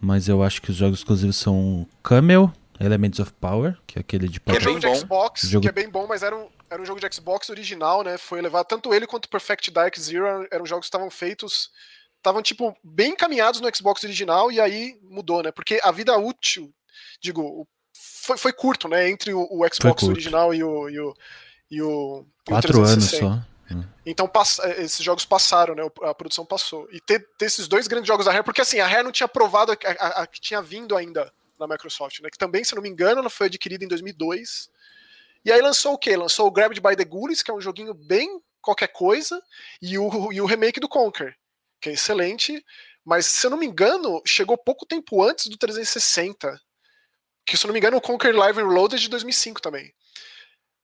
mas eu acho que os jogos exclusivos são Camel, Elements of Power, que é aquele de Que é jogo de. Xbox, Jogo- que é bem bom, mas era um, era um jogo de Xbox original, né? Foi levado. Tanto ele quanto Perfect Dark Zero eram jogos que estavam feitos. Estavam, tipo, bem encaminhados no Xbox original e aí mudou, né? Porque a vida útil, digo, foi, foi curto, né? Entre o, o Xbox original e o. E o, e o, Quatro anos 360. só. Então pass- eh, esses jogos passaram, né? A produção passou. E ter, ter esses dois grandes jogos da Rare, porque assim, a Rare não tinha provado a, a- a que tinha vindo ainda na Microsoft, né? Que também, se não me engano, ela foi adquirida em 2002. E aí lançou o quê? Lançou o Grabbed by the Ghoulies, que é um joguinho bem qualquer coisa, e o, e o remake do Conquer, que é excelente. Mas, se eu não me engano, chegou pouco tempo antes do 360. Que, se eu não me engano, o Conquer Live Reloaded é de 2005 também.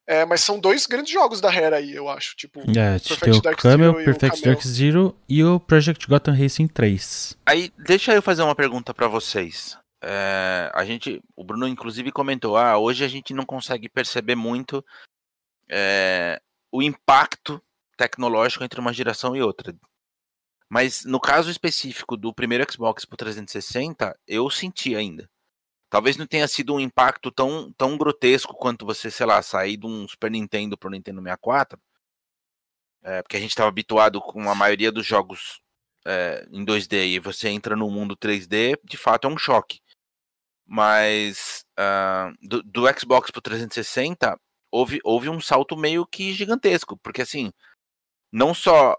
É, mas são dois grandes jogos da Rare aí, eu acho. Tipo, É, Perfect tem o Dark Camel, Zero e o Perfect. Dark Zero e o Project Gotham Racing 3. Aí, deixa eu fazer uma pergunta pra vocês. É, a gente, o Bruno inclusive comentou, ah, hoje a gente não consegue perceber muito é, o impacto tecnológico entre uma geração e outra. Mas no caso específico do primeiro Xbox pro 360, eu senti ainda. Talvez não tenha sido um impacto tão, tão grotesco quanto você, sei lá, sair de um Super Nintendo pro Nintendo 64. É, porque a gente estava habituado com a maioria dos jogos é, em 2D e você entra no mundo 3D, de fato é um choque. Mas ah, do, do Xbox pro 360 houve, houve um salto meio que gigantesco, porque assim, não só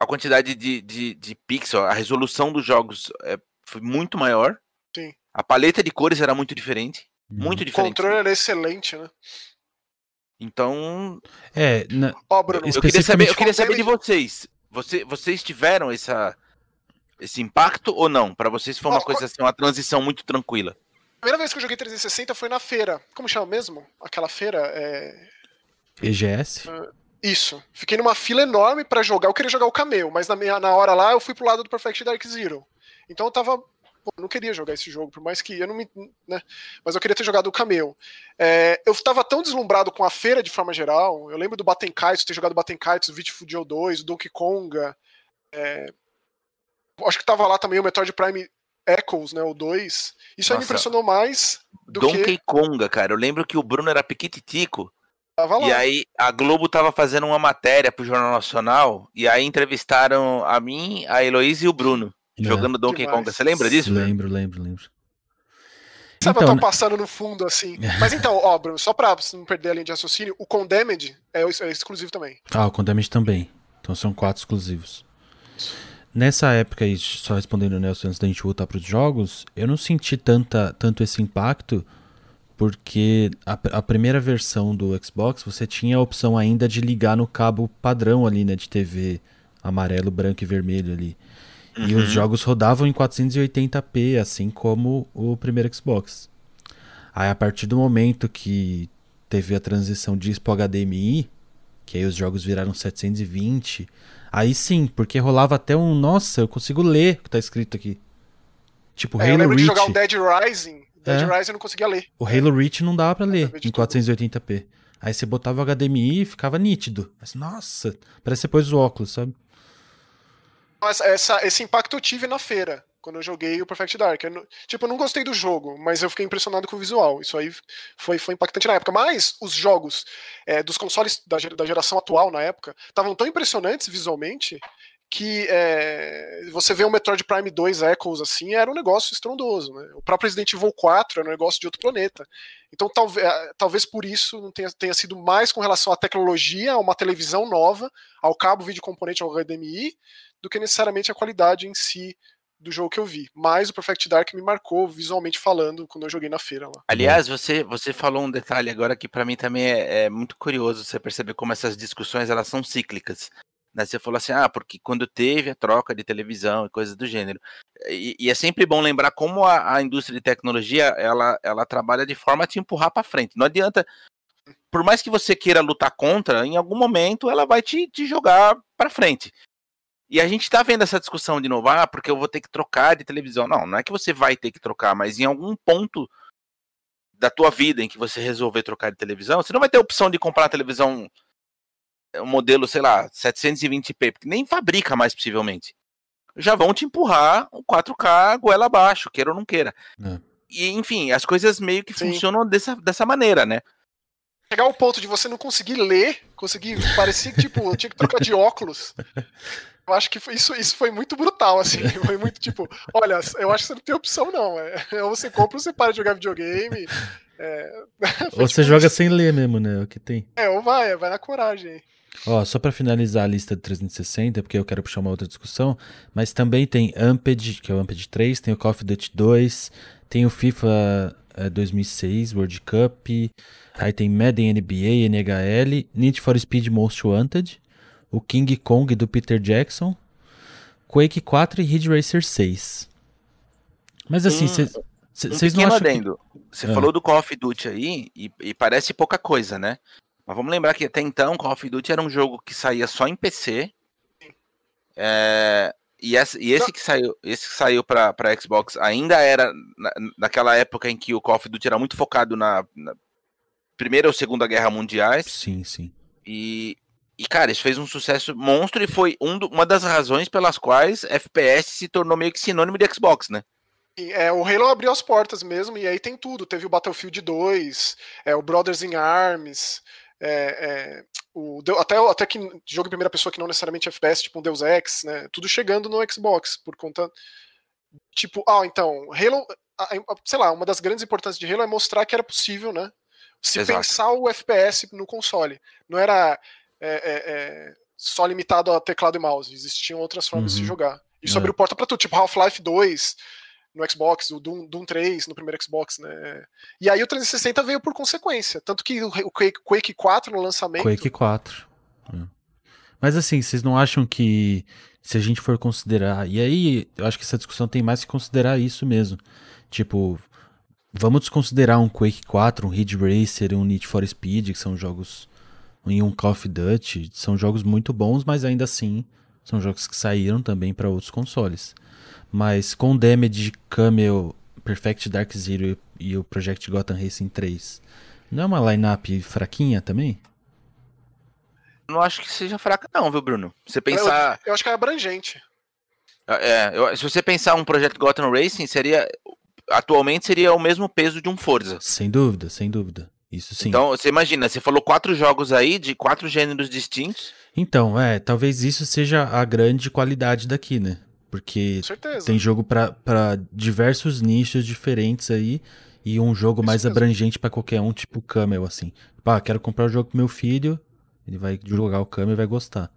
a quantidade de, de, de pixel, a resolução dos jogos é, foi muito maior. Sim. A paleta de cores era muito diferente. Muito o diferente. controle era excelente, né? Então, É, na- Ó, Bruno, eu queria saber, eu queria saber de vocês. Você, vocês tiveram essa, esse impacto ou não? Pra vocês foi uma coisa assim, uma transição muito tranquila. a primeira vez que eu joguei 360 foi na feira. Como chama mesmo? Aquela feira? É... EGS. Isso. Fiquei numa fila enorme pra jogar. Eu queria jogar o Cameo, mas na, minha, na hora lá eu fui pro lado do Perfect Dark Zero. Então eu tava. Pô, eu não queria jogar esse jogo, por mais que eu não me. Né? Mas eu queria ter jogado o Cameo. É, eu tava tão deslumbrado com a feira de forma geral. Eu lembro do Baten Kaitos, ter jogado Baten Kaitos, o Joe 2, o Donkey Konga. é, Acho que tava lá também o Metroid Prime Echoes, né? O 2. Isso aí me Nossa. impressionou mais do Donkey que. Konga, cara. Eu lembro que o Bruno era piquititico. Tava lá. E aí a Globo tava fazendo uma matéria pro Jornal Nacional. E aí entrevistaram a mim, a Heloísa e o Bruno. É. Jogando Donkey Demais. Konga. Você lembra disso? Lembro, lembro, lembro. Sabe, eu Então, tô né? passando no fundo, assim. Mas então, ó, Bruno, só pra não perder a linha de raciocínio, o Condemned é, é exclusivo também. Ah, o Condemned também. Então são quatro exclusivos. Nessa época aí, só respondendo o Nelson antes da gente voltar para os jogos, eu não senti tanta, tanto esse impacto, porque a, a primeira versão do Xbox você tinha a opção ainda de ligar no cabo padrão ali, né, de TV amarelo, branco e vermelho ali. E os jogos rodavam em 480p, assim como o primeiro Xbox. Aí a partir do momento que teve a transição disso pro HDMI, que aí os jogos viraram 720, aí sim, porque rolava até um, nossa, eu consigo ler o que tá escrito aqui. Tipo, É, eu Halo lembro de Reach. jogar o Dead Rising. Dead É. Rising eu não conseguia ler. O Halo Reach não dava pra ler saber de em 480p. Aí você botava o HDMI e ficava nítido. Mas, nossa, parece que você pôs os óculos, sabe? Mas essa, esse impacto eu tive na feira, quando eu joguei o Perfect Dark. Eu tipo, eu não gostei do jogo, mas eu fiquei impressionado com o visual. Isso aí foi, foi impactante na época. Mas os jogos é, dos consoles da, da geração atual na época estavam tão impressionantes visualmente que é, você vê o Metroid Prime 2 Echoes assim, era um negócio estrondoso. Né? O próprio Resident Evil 4 era um negócio de outro planeta. Então talvez, talvez por isso não tenha, tenha sido mais com relação à tecnologia, a uma televisão nova, ao cabo vídeo componente, ao HDMI, do que necessariamente a qualidade em si do jogo que eu vi. Mas o Perfect Dark me marcou visualmente falando quando eu joguei na feira lá. Aliás, você, você falou um detalhe agora que pra mim também é, é muito curioso você perceber como essas discussões elas são cíclicas. Né? Você falou assim, ah, porque quando teve a troca de televisão e coisas do gênero. E, e é sempre bom lembrar como a, a indústria de tecnologia ela, ela trabalha de forma a te empurrar para frente. Não adianta, por mais que você queira lutar contra, em algum momento ela vai te, te jogar para frente. E a gente tá vendo essa discussão de novo, ah, porque eu vou ter que trocar de televisão. Não, não é que você vai ter que trocar, mas em algum ponto da tua vida em que você resolver trocar de televisão, você não vai ter a opção de comprar uma televisão um modelo, sei lá, 720p, porque nem fabrica mais possivelmente. já vão te empurrar o 4K goela abaixo, queira ou não queira. É. E, enfim, as coisas meio que Sim. funcionam dessa, dessa maneira, né? Chegar ao ponto de você não conseguir ler, conseguir. Parecia que, tipo, eu tinha que trocar de óculos. Eu acho que isso, isso foi muito brutal, assim. Foi muito tipo, olha, eu acho que você não tem opção, não. É, ou você compra ou você para de jogar videogame. É, Ou você tipo joga isso. sem ler mesmo, né? É o que tem. É, ou vai, vai na coragem. aí. Ó, só pra finalizar a lista de 360, porque eu quero puxar uma outra discussão, mas também tem Amped, que é o Amped 3, tem o Call of Duty 2, tem o FIFA eh, 2006 World Cup, aí tem Madden NBA, NHL, Need for Speed Most Wanted, o King Kong do Peter Jackson, Quake 4 e Ridge Racer 6. Mas assim, Um- vocês Um vocês não acham que... adendo. Você Ah. falou do Call of Duty aí, e, e parece pouca coisa, né? Mas vamos lembrar que até então Call of Duty era um jogo que saía só em PC. É, e, esse, e esse que saiu, esse que saiu pra, pra Xbox ainda era na, naquela época em que o Call of Duty era muito focado na, na Primeira ou Segunda Guerra Mundiais. Sim, sim. E, e, cara, isso fez um sucesso monstro e foi um do- uma das razões pelas quais FPS se tornou meio que sinônimo de Xbox, né? É, o Halo abriu as portas mesmo, e aí tem tudo. Teve o Battlefield 2, é, o Brothers in Arms, é, é, o, até, até que jogo em primeira pessoa que não necessariamente é FPS, tipo um Deus Ex, né? Tudo chegando no Xbox, por conta. Tipo, ah, então, Halo, sei lá, uma das grandes importâncias de Halo é mostrar que era possível, né? Se Exato. pensar o FPS no console. Não era é, é, é, só limitado a teclado e mouse, existiam outras formas de se Uhum. jogar. Isso É. abriu porta pra tudo, tipo Half-Life 2 no Xbox, o Doom, Doom 3 no primeiro Xbox, né? E aí o 360 veio por consequência. Tanto que o o Quake, Quake 4 no lançamento. Quake 4. É. Mas assim, vocês não acham que se a gente for considerar. E aí, eu acho que essa discussão tem mais que considerar isso mesmo. Tipo, vamos desconsiderar um Quake 4, um Ridge Racer, um Need for Speed, que são jogos. E um Call of Duty. São jogos muito bons, mas ainda assim são jogos que saíram também para outros consoles. Mas com Damage, Camel, Perfect Dark Zero e o Project Gotham Racing 3, não é uma lineup fraquinha também? Não acho que seja fraca, não, viu, Bruno? Você pensar. Eu acho que é abrangente. É, eu- se você pensar um projeto Gotham Racing, seria. Atualmente seria o mesmo peso de um Forza. Sem dúvida, sem dúvida. Isso sim. Então, você imagina, você falou quatro jogos aí de quatro gêneros distintos. Então, é, talvez isso seja a grande qualidade daqui, né? Porque tem jogo pra pra diversos nichos diferentes aí e um jogo Isso mais mesmo. abrangente pra qualquer um, tipo Camel, assim. Pá, quero comprar o jogo pro meu filho, ele vai jogar o Camel e vai gostar.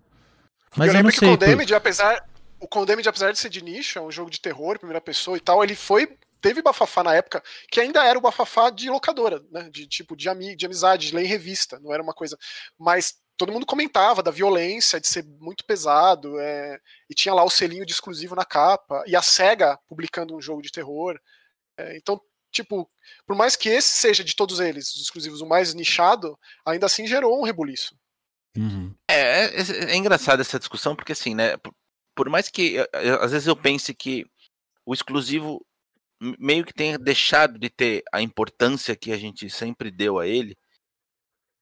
Mas eu eu, não lembro que sei. o por- Condemned, apesar, o Condemned, apesar de ser de nicho, é um jogo de terror, primeira pessoa e tal, ele foi. Teve bafafá na época, que ainda era o bafafá de locadora, né? De tipo, de, ami, de amizade, de ler em revista, não era uma coisa. Mas todo mundo comentava da violência, de ser muito pesado, é, e tinha lá o selinho de exclusivo na capa, e a SEGA publicando um jogo de terror. É, então, tipo, por mais que esse seja de todos eles, os exclusivos, o mais nichado, ainda assim gerou um rebuliço. Uhum. É, é, é engraçado essa discussão, porque assim, né? Por, por mais que eh, eh, às vezes eu pense que o exclusivo meio que tenha deixado de ter a importância que a gente sempre deu a ele.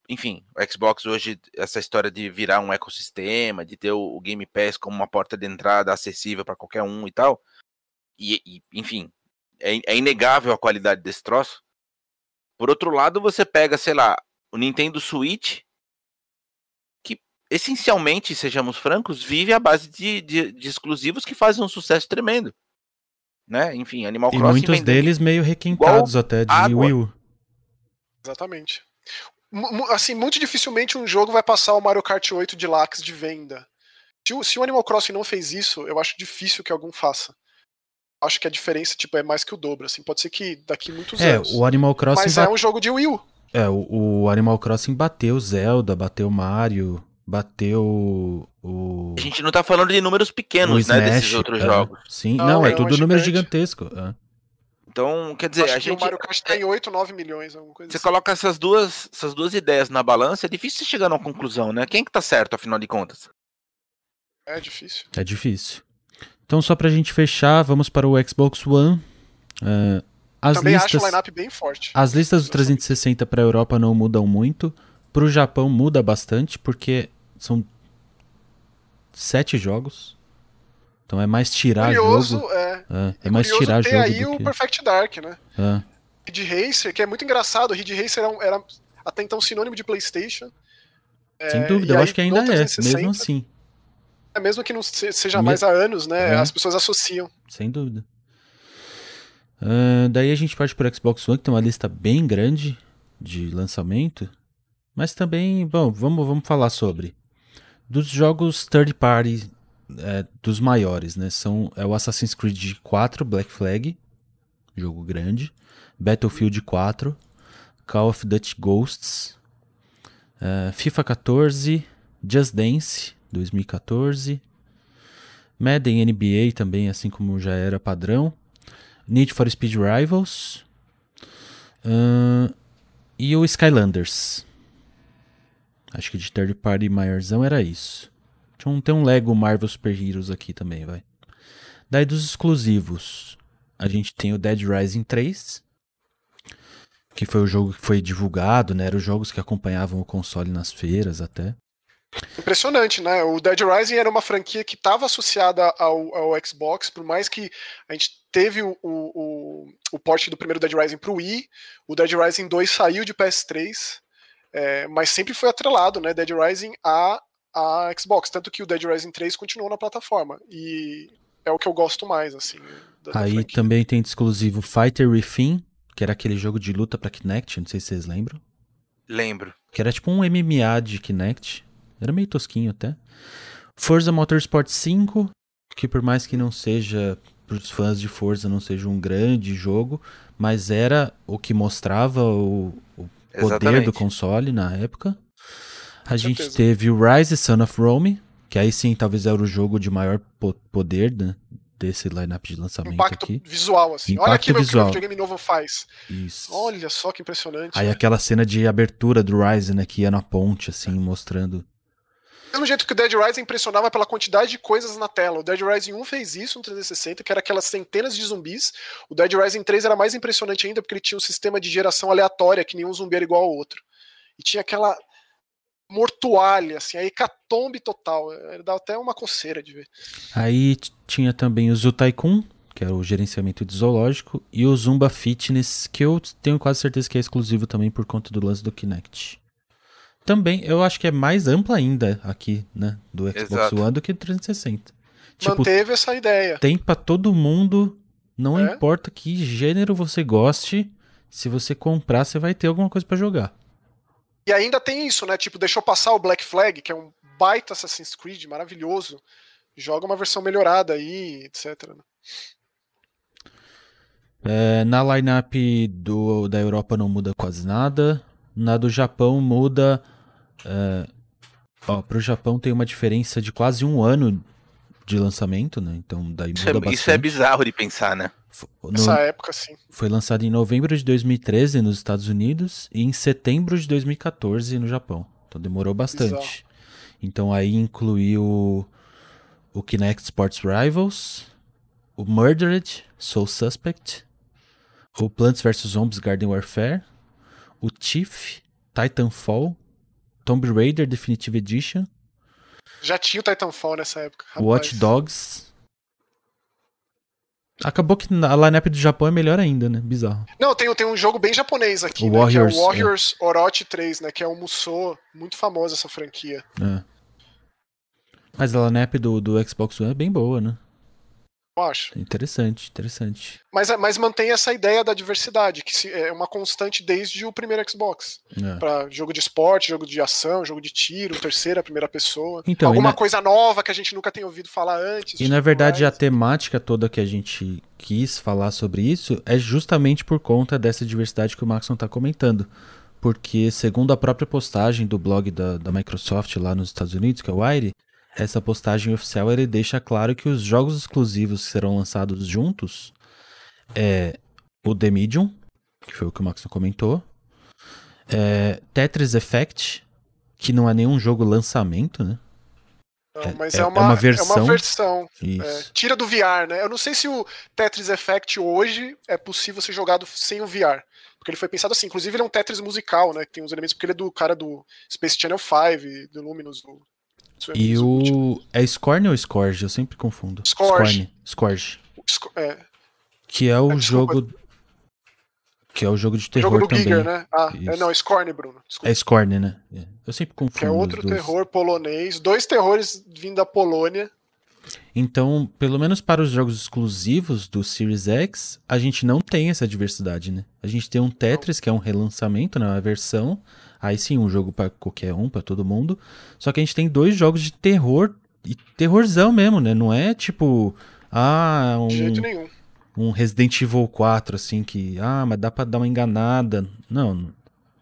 Enfim, o Xbox hoje, essa história de virar um ecossistema, de ter o, Game Pass como uma porta de entrada acessível para qualquer um e tal. E, e, enfim, é, é inegável a qualidade desse troço. Por outro lado, você pega, sei lá, o Nintendo Switch, que essencialmente, sejamos francos, vive à base de, de, de exclusivos que fazem um sucesso tremendo. Né? Enfim, Animal E Crossing muitos vendeu- deles meio requentados até de água. Wii U. Exatamente. Mu- Assim, muito dificilmente um jogo vai passar o Mario Kart 8 Deluxe de venda. Se o, se o Animal Crossing não fez isso, eu acho difícil que algum faça. Acho que a diferença tipo, é mais que o dobro. Assim, pode ser que daqui muitos É, anos. o Animal Crossing Mas é um jogo de Wii U. É, o, o Animal Crossing bateu Zelda, bateu Mario, bateu o. A gente não tá falando de números pequenos, né, desses Smash, outros é. jogos. Sim, Não, não, é é, tudo é número gigante. gigantesco. é. Então, quer Acho dizer, a que gente. o Mario Kart tá em 8, 9 milhões, alguma coisa Você assim. coloca essas duas, essas duas ideias na balança, é difícil você chegar numa conclusão, né? Quem que tá certo, afinal de contas? É difícil. É difícil. Então, só pra gente fechar, vamos para o Xbox One. É, as Também listas, acho o lineup bem forte. as listas do 360 para a Europa não mudam muito. Para o Japão muda bastante, porque são sete jogos. Então é mais tirar curioso, jogo. É, É, é mais tirar jogo aí do o que... Perfect Dark, né? É. Ridge Racer, que é muito engraçado. Ridge Racer era, era até então sinônimo de PlayStation. Sem É, dúvida, eu acho que ainda é, 360, mesmo assim, é, mesmo que não se- seja Me- mais há anos, né? É. As pessoas associam. sem dúvida. Ah, daí a gente parte pro Xbox One, que tem uma lista bem grande de lançamento. Mas também, bom, vamos, vamos falar sobre. Dos jogos third party, é, dos maiores, né? São é o Assassin's Creed 4 Black Flag, jogo grande. Battlefield 4, Call of Duty Ghosts, é, FIFA 14, Just Dance 2014, Madden NBA também, assim como já era padrão. Need for Speed Rivals. ahn, e o Skylanders. Acho que de third party maiorzão era isso. Tinha um, tem um Lego Marvel Super Heroes aqui também, vai. Daí dos exclusivos, a gente tem o Dead Rising 3. Que foi o jogo que foi divulgado, né? Eram os jogos que acompanhavam o console nas feiras até. Impressionante, né? O Dead Rising era uma franquia que estava associada ao, ao Xbox, por mais que a gente teve o, o, o, o porte do primeiro Dead Rising para o Wii, o Dead Rising 2 saiu de PS3, é, mas sempre foi atrelado, né? Dead Rising a, a Xbox, tanto que o Dead Rising 3 continuou na plataforma. E é o que eu gosto mais, assim. Aí também tem de exclusivo Fighter Within, que era aquele jogo de luta pra Kinect, não sei se vocês lembram. Lembro. Que era tipo um MMA de Kinect. Era meio tosquinho até. Forza Motorsport 5, que por mais que não seja, pros fãs de Forza, não seja um grande jogo, mas era o que mostrava o, o poder do console na época. A gente certeza. teve o Rise Son of Rome, que aí sim talvez era o jogo de maior po- poder né, desse lineup de lançamento Impacto aqui. visual, assim. Olha Impacto aqui o que o visual. videogame novo faz. Isso. Olha só que impressionante. Aí aquela cena de abertura do Rise, né, que ia na ponte, assim, mostrando. Mesmo jeito que o Dead Rising impressionava pela quantidade de coisas na tela. O Dead Rising 1 fez isso no 360, que era aquelas centenas de zumbis. O Dead Rising 3 era mais impressionante ainda porque ele tinha um sistema de geração aleatória, que nenhum zumbi era igual ao outro. E tinha aquela mortuária, assim, a hecatombe total. Dá até uma coceira de ver. Aí tinha também o Zoo Tycoon, que é o gerenciamento de zoológico, e o Zumba Fitness, que eu tenho quase certeza que é exclusivo também por conta do lance do Kinect. Também, eu acho que é mais ampla ainda aqui, né, do Xbox Exato. One do que do 360. Tipo, Manteve essa ideia. tem pra todo mundo, não É. importa que gênero você goste, se você comprar, você vai ter alguma coisa pra jogar. E ainda tem isso, né? Tipo, deixou passar o Black Flag, que é um baita Assassin's Creed maravilhoso. Joga uma versão melhorada aí, etc. né? É, na lineup do, da Europa não muda quase nada. Na do Japão muda. É, ó, pro Japão tem uma diferença de quase um ano de lançamento, né? Então daí Isso muda é, bastante. isso é bizarro de pensar, né? No- Nessa época, sim. foi lançado em novembro de 2013 nos Estados Unidos e em setembro de 2014 no Japão. Então demorou bastante. Bizarro. Então aí incluiu o Kinect Sports Rivals, o Murdered Soul Suspect, o Plants vs Zombies Garden Warfare, o Chief, Titanfall, Tomb Raider Definitive Edition, Já tinha o Titanfall nessa época. rapaz. Watch Dogs. Acabou que a lineup do Japão é melhor ainda, né? Bizarro. Não, tem, tem um jogo bem japonês aqui, O né, Warriors, que é o Warriors Orochi 3, né? Que é um Musou, muito famosa essa franquia. É. Mas a lineup do, do Xbox One é bem boa, né? Eu acho. Interessante, interessante. Mas, mas mantém essa ideia da diversidade, que se- é uma constante desde o primeiro Xbox. É. Pra jogo de esporte, jogo de ação, jogo de tiro, terceira, primeira pessoa. Então, Alguma na- coisa nova que a gente nunca tem ouvido falar antes. E tipo na verdade a Rise. temática toda que a gente quis falar sobre isso é justamente por conta dessa diversidade que o Maxon está comentando. Porque, segundo a própria postagem do blog da, da Microsoft lá nos Estados Unidos, que é o Wire, essa postagem oficial ele deixa claro que os jogos exclusivos que serão lançados juntos é o The Medium, que foi o que o Maxon comentou, é Tetris Effect, que não é nenhum jogo lançamento, né? Não, mas é- é, é uma, uma é uma versão. versão. é, Isso. tira do VR, né? Eu não sei se o Tetris Effect hoje é possível ser jogado sem o VR. Porque ele foi pensado assim, inclusive ele é um Tetris musical, né? Que tem uns elementos, porque ele é do cara do Space Channel 5, do Luminous, do E o. É Scorn ou Scourge? Eu sempre confundo. Scourge. Scourge. Sco é. Que é o é, jogo. Que é o jogo de terror jogo do também. Giger, né? Ah, é, não, Scorn, Bruno. Desculpa. É Scorn, né? É. Eu sempre confundo. Que é outro terror polonês. Dois terrores vindo da Polônia. Então, pelo menos para os jogos exclusivos do Series X, a gente não tem essa diversidade, né? A gente tem um Tetris, que é um relançamento, né? Uma versão. Aí sim, um jogo para qualquer um, para todo mundo. Só que a gente tem dois jogos de terror, e terrorzão mesmo, né? Não é tipo. Ah, um. De jeito nenhum. Um Resident Evil 4, assim, que. Ah, mas dá pra dar uma enganada. Não.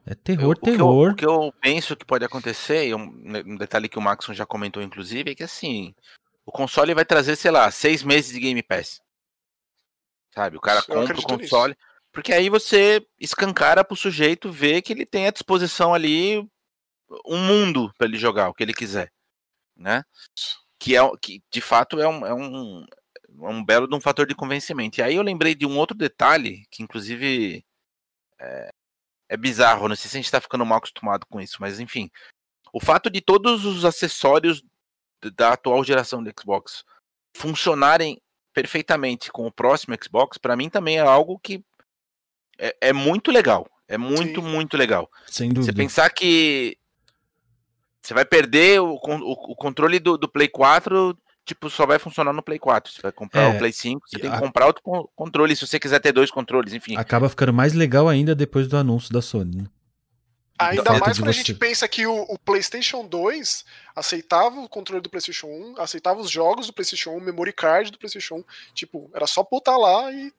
É terror, eu, terror. O que, eu, o que eu penso que pode acontecer, e um, um detalhe que o Maxon já comentou, inclusive, é que assim o console vai trazer, sei lá, seis meses de Game Pass. Sabe? O cara compra o console. Nisso. Porque aí você escancara pro sujeito ver que ele tem à disposição ali um mundo para ele jogar o que ele quiser. Né? Que, é, que de fato é um, é um, é um belo de um fator de convencimento. E aí eu lembrei de um outro detalhe que, inclusive, é, é bizarro. Não sei se a gente está ficando mal acostumado com isso, mas enfim. O fato de todos os acessórios da atual geração do Xbox funcionarem perfeitamente com o próximo Xbox, para mim também é algo que é, é muito legal. É muito, Sim. muito legal. Sem dúvida. Você pensar que você vai perder o, o, o controle do, do, Play 4, tipo, só vai funcionar no Play 4. Você vai comprar é, o Play 5, você tem que comprar outro controle se você quiser ter dois controles, enfim. Acaba ficando mais legal ainda depois do anúncio da Sony. Né? Ainda mais quando a gente pensa que o, o, PlayStation 2 aceitava o controle do PlayStation 1, aceitava os jogos do PlayStation 1, o memory card do PlayStation 1. Tipo, era só botar lá e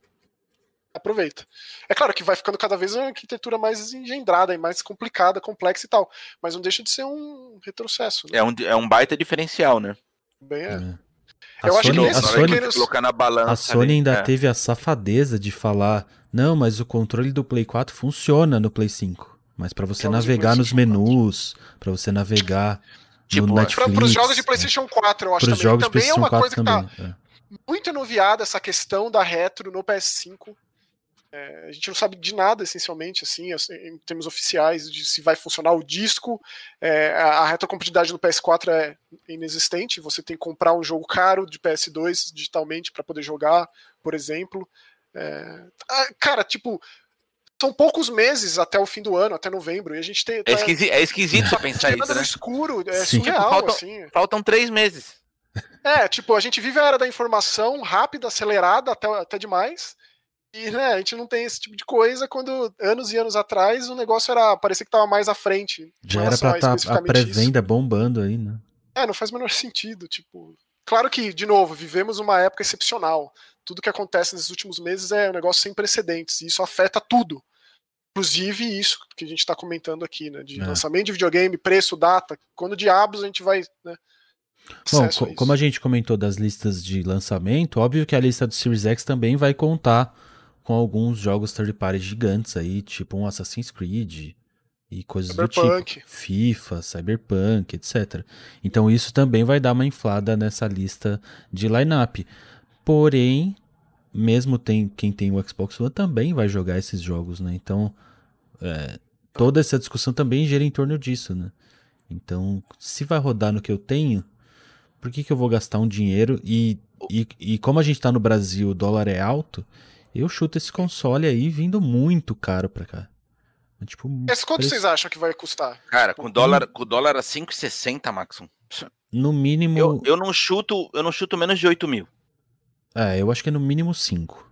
aproveita. É claro que vai ficando cada vez uma arquitetura mais engendrada e mais complicada, complexa e tal, mas não deixa de ser um retrocesso. Né? É, um, é um baita diferencial, né? Bem, é. é. Eu a acho Sony, que a Sony, colocar na balança a Sony ali, ainda é. teve a safadeza de falar: não, mas o controle do Play 4 funciona no Play 5. Mas para você navegar nos menus, para você navegar tipo, no Netflix. Para os jogos de PlayStation 4, eu acho também. Jogos também é uma coisa que tá é. muito enuviada essa questão da retro no PS5. É, a gente não sabe de nada, essencialmente, assim, em termos oficiais, de se vai funcionar o disco. É, a retrocompatibilidade no PS4 é inexistente. Você tem que comprar um jogo caro de PS2 digitalmente para poder jogar, por exemplo. É, ah, cara, tipo, são poucos meses até o fim do ano, até novembro, e a gente tem. É, tá, esquisito, é esquisito tá pensar isso. Né? escuro, é Sim. surreal, tipo, faltam, assim. Faltam três meses. É, tipo, a gente vive a era da informação rápida, acelerada, até, até demais. E né, a gente não tem esse tipo de coisa quando anos e anos atrás o negócio era. parecia que tava mais à frente. Já era pra estar tá a pré-venda bombando aí, né? É, não faz o menor sentido. Tipo, claro que, de novo, vivemos uma época excepcional. Tudo que acontece nesses últimos meses é um negócio sem precedentes. E isso afeta tudo. Inclusive isso que a gente está comentando aqui, né? De é. lançamento de videogame, preço, data. Quando diabos a gente vai. Né, Bom, co como a gente comentou das listas de lançamento, óbvio que a lista do Series X também vai contar com alguns jogos third party gigantes aí, tipo um Assassin's Creed e coisas Cyberpunk. do tipo. FIFA, Cyberpunk, etc. Então isso também vai dar uma inflada nessa lista de lineup. Porém, mesmo tem, quem tem o Xbox One também vai jogar esses jogos, né? Então, é, toda essa discussão também gira em torno disso, né? Então, se vai rodar no que eu tenho, por que, que eu vou gastar um dinheiro? E, e, e como a gente tá no Brasil, o dólar é alto, eu chuto esse console aí vindo muito caro pra cá. É tipo, Esse quanto preço... vocês acham que vai custar? Cara, com dólar, com dólar a 5,60, Maxon. No mínimo. Eu, eu, não chuto, eu não chuto menos de 8 mil. É, eu acho que é no mínimo 5.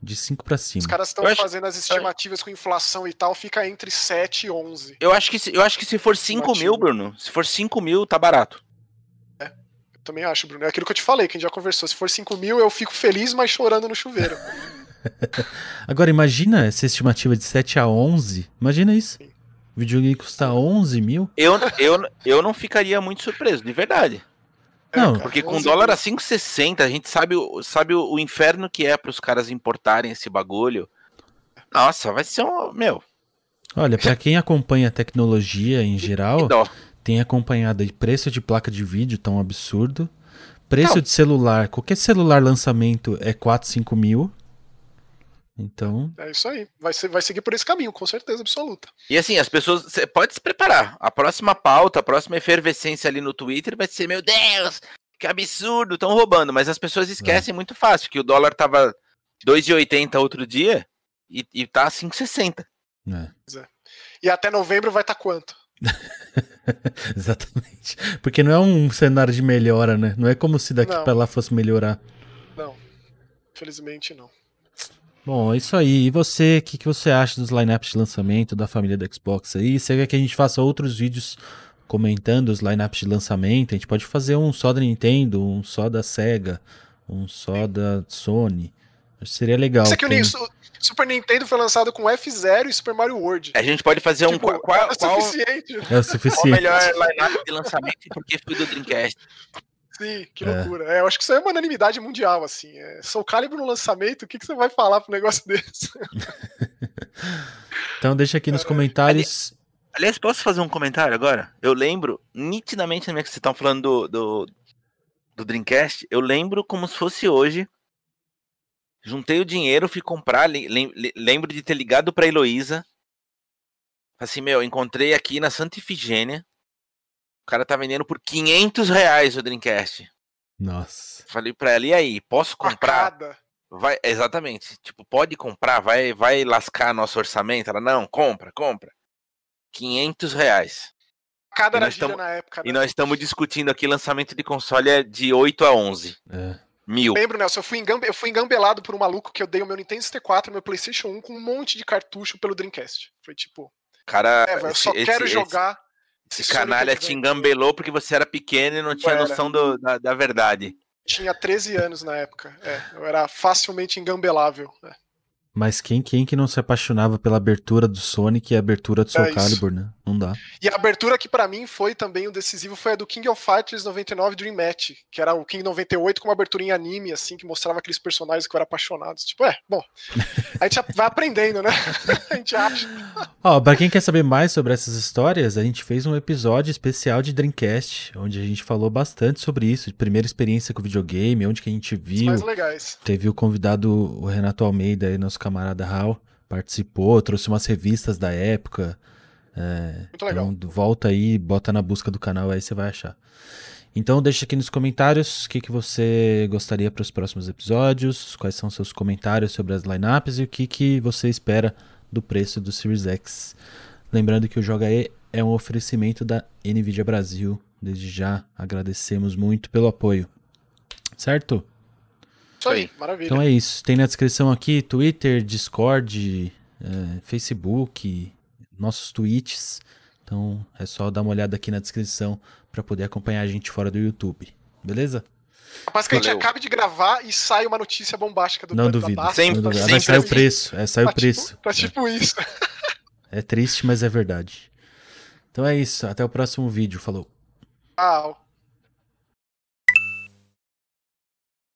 De 5 para cima. Os caras estão fazendo as estimativas com inflação e tal, fica entre 7 e 11. Eu acho que se, eu acho que se for 5 mil, Bruno, se for 5 mil, tá barato. É, eu também acho, Bruno. É aquilo que eu te falei, que a gente já conversou. Se for 5 mil, eu fico feliz, mas chorando no chuveiro. Agora, imagina essa estimativa de 7 a 11. Imagina isso. Sim. O videogame custa 11 mil. Eu, eu, eu não ficaria muito surpreso, de verdade. É, não, porque com dólar a 5,60 a gente sabe, sabe o, o inferno que é para os caras importarem esse bagulho. Nossa, vai ser um. Meu. Olha, para quem acompanha a tecnologia em geral, tem acompanhado aí preço de placa de vídeo tão absurdo. Preço não. de celular, qualquer celular lançamento é 4, 5 mil. Então. É isso aí. Vai, ser, vai seguir por esse caminho, com certeza absoluta. E assim, as pessoas. Você pode se preparar. A próxima pauta, a próxima efervescência ali no Twitter vai ser: Meu Deus, que absurdo, estão roubando. Mas as pessoas esquecem é. muito fácil que o dólar tava 2,80 outro dia e, e tá 5,60. É. E até novembro vai estar tá quanto? Exatamente. Porque não é um cenário de melhora, né? Não é como se daqui para lá fosse melhorar. Não. Infelizmente não. Bom, é isso aí. E você, o que, que você acha dos lineups de lançamento da família do Xbox aí? Você quer que a gente faça outros vídeos comentando os lineups de lançamento? A gente pode fazer um só da Nintendo, um só da Sega, um só da Sony. Acho que seria legal. Isso aqui tem... o Super Nintendo foi lançado com F0 e Super Mario World. A gente pode fazer tipo, um. Qual, é o suficiente. É o suficiente. Qual o melhor lineup de lançamento e por que foi do Dreamcast? Sim, que é. loucura. É. É, eu acho que isso é uma unanimidade mundial, assim. É, Soul Calibur no lançamento, o que, que você vai falar pro negócio desse? então deixa aqui nos é. comentários. Aliás, posso fazer um comentário agora? Eu lembro, nitidamente, na minha que vocês estão falando do, do, do Dreamcast, eu lembro como se fosse hoje Juntei o dinheiro, fui comprar, lembro de ter ligado pra Heloísa. Assim, meu, encontrei aqui na Santa Ifigênia. O cara tá vendendo por 500 reais o Dreamcast. Nossa. Falei pra ela, e aí, posso comprar? Vai, exatamente. Tipo, pode comprar, vai, vai lascar nosso orçamento? Ela, não, compra, compra. 500 reais. Cada era tamo, na época. Né? E nós estamos discutindo aqui lançamento de console é de 8 a 11. É. Mil. Lembro, Nelson, eu fui, engambe, eu fui engambelado por um maluco que eu dei o meu Nintendo 64 meu PlayStation 1 com um monte de cartucho pelo Dreamcast. Foi tipo. Cara, é, eu só esse, quero esse, jogar. Esse, canalha te engambelou porque você era pequeno e não tinha noção do, da, da, verdade. Tinha 13 anos na época. É, eu era facilmente engambelável. É. Mas quem, quem que não se apaixonava pela abertura do Sonic e a abertura do Soul é Calibur, né? Não dá. E a abertura que para mim foi também o decisivo foi a do King of Fighters 99 Dream Match, que era o King 98 com uma abertura em anime, assim, que mostrava aqueles personagens que eu era apaixonado. Tipo, é, bom, a gente vai aprendendo, né? a gente acha. Ó, pra quem quer saber mais sobre essas histórias, a gente fez um episódio especial de Dreamcast, onde a gente falou bastante sobre isso, de primeira experiência com videogame, onde que a gente viu. Os mais legais. Teve o convidado, o Renato Almeida, aí, nosso camarada Hal participou, trouxe umas revistas da época. É, Muito legal. Então, volta aí, bota na busca do canal, aí você vai achar. Então deixa aqui nos comentários o que, que você gostaria para os próximos episódios, quais são seus comentários sobre as lineups e o que, que você espera do preço do Series X. Lembrando que o Joga E é um oferecimento da NVIDIA Brasil. Desde já agradecemos muito pelo apoio. Certo? Isso aí, maravilha. Então é isso. Tem na descrição aqui Twitter, Discord, é, Facebook, nossos tweets. Então é só dar uma olhada aqui na descrição para poder acompanhar a gente fora do YouTube. Beleza? Capaz que Valeu. a gente acabe de gravar e sai uma notícia bombástica do Não duvido. Sempre, não duvido. Vai sair o preço. É, sai tá o preço. Tipo, tá tipo é. isso. É triste, mas é verdade. Então é isso. Até o próximo vídeo. Falou. Tchau.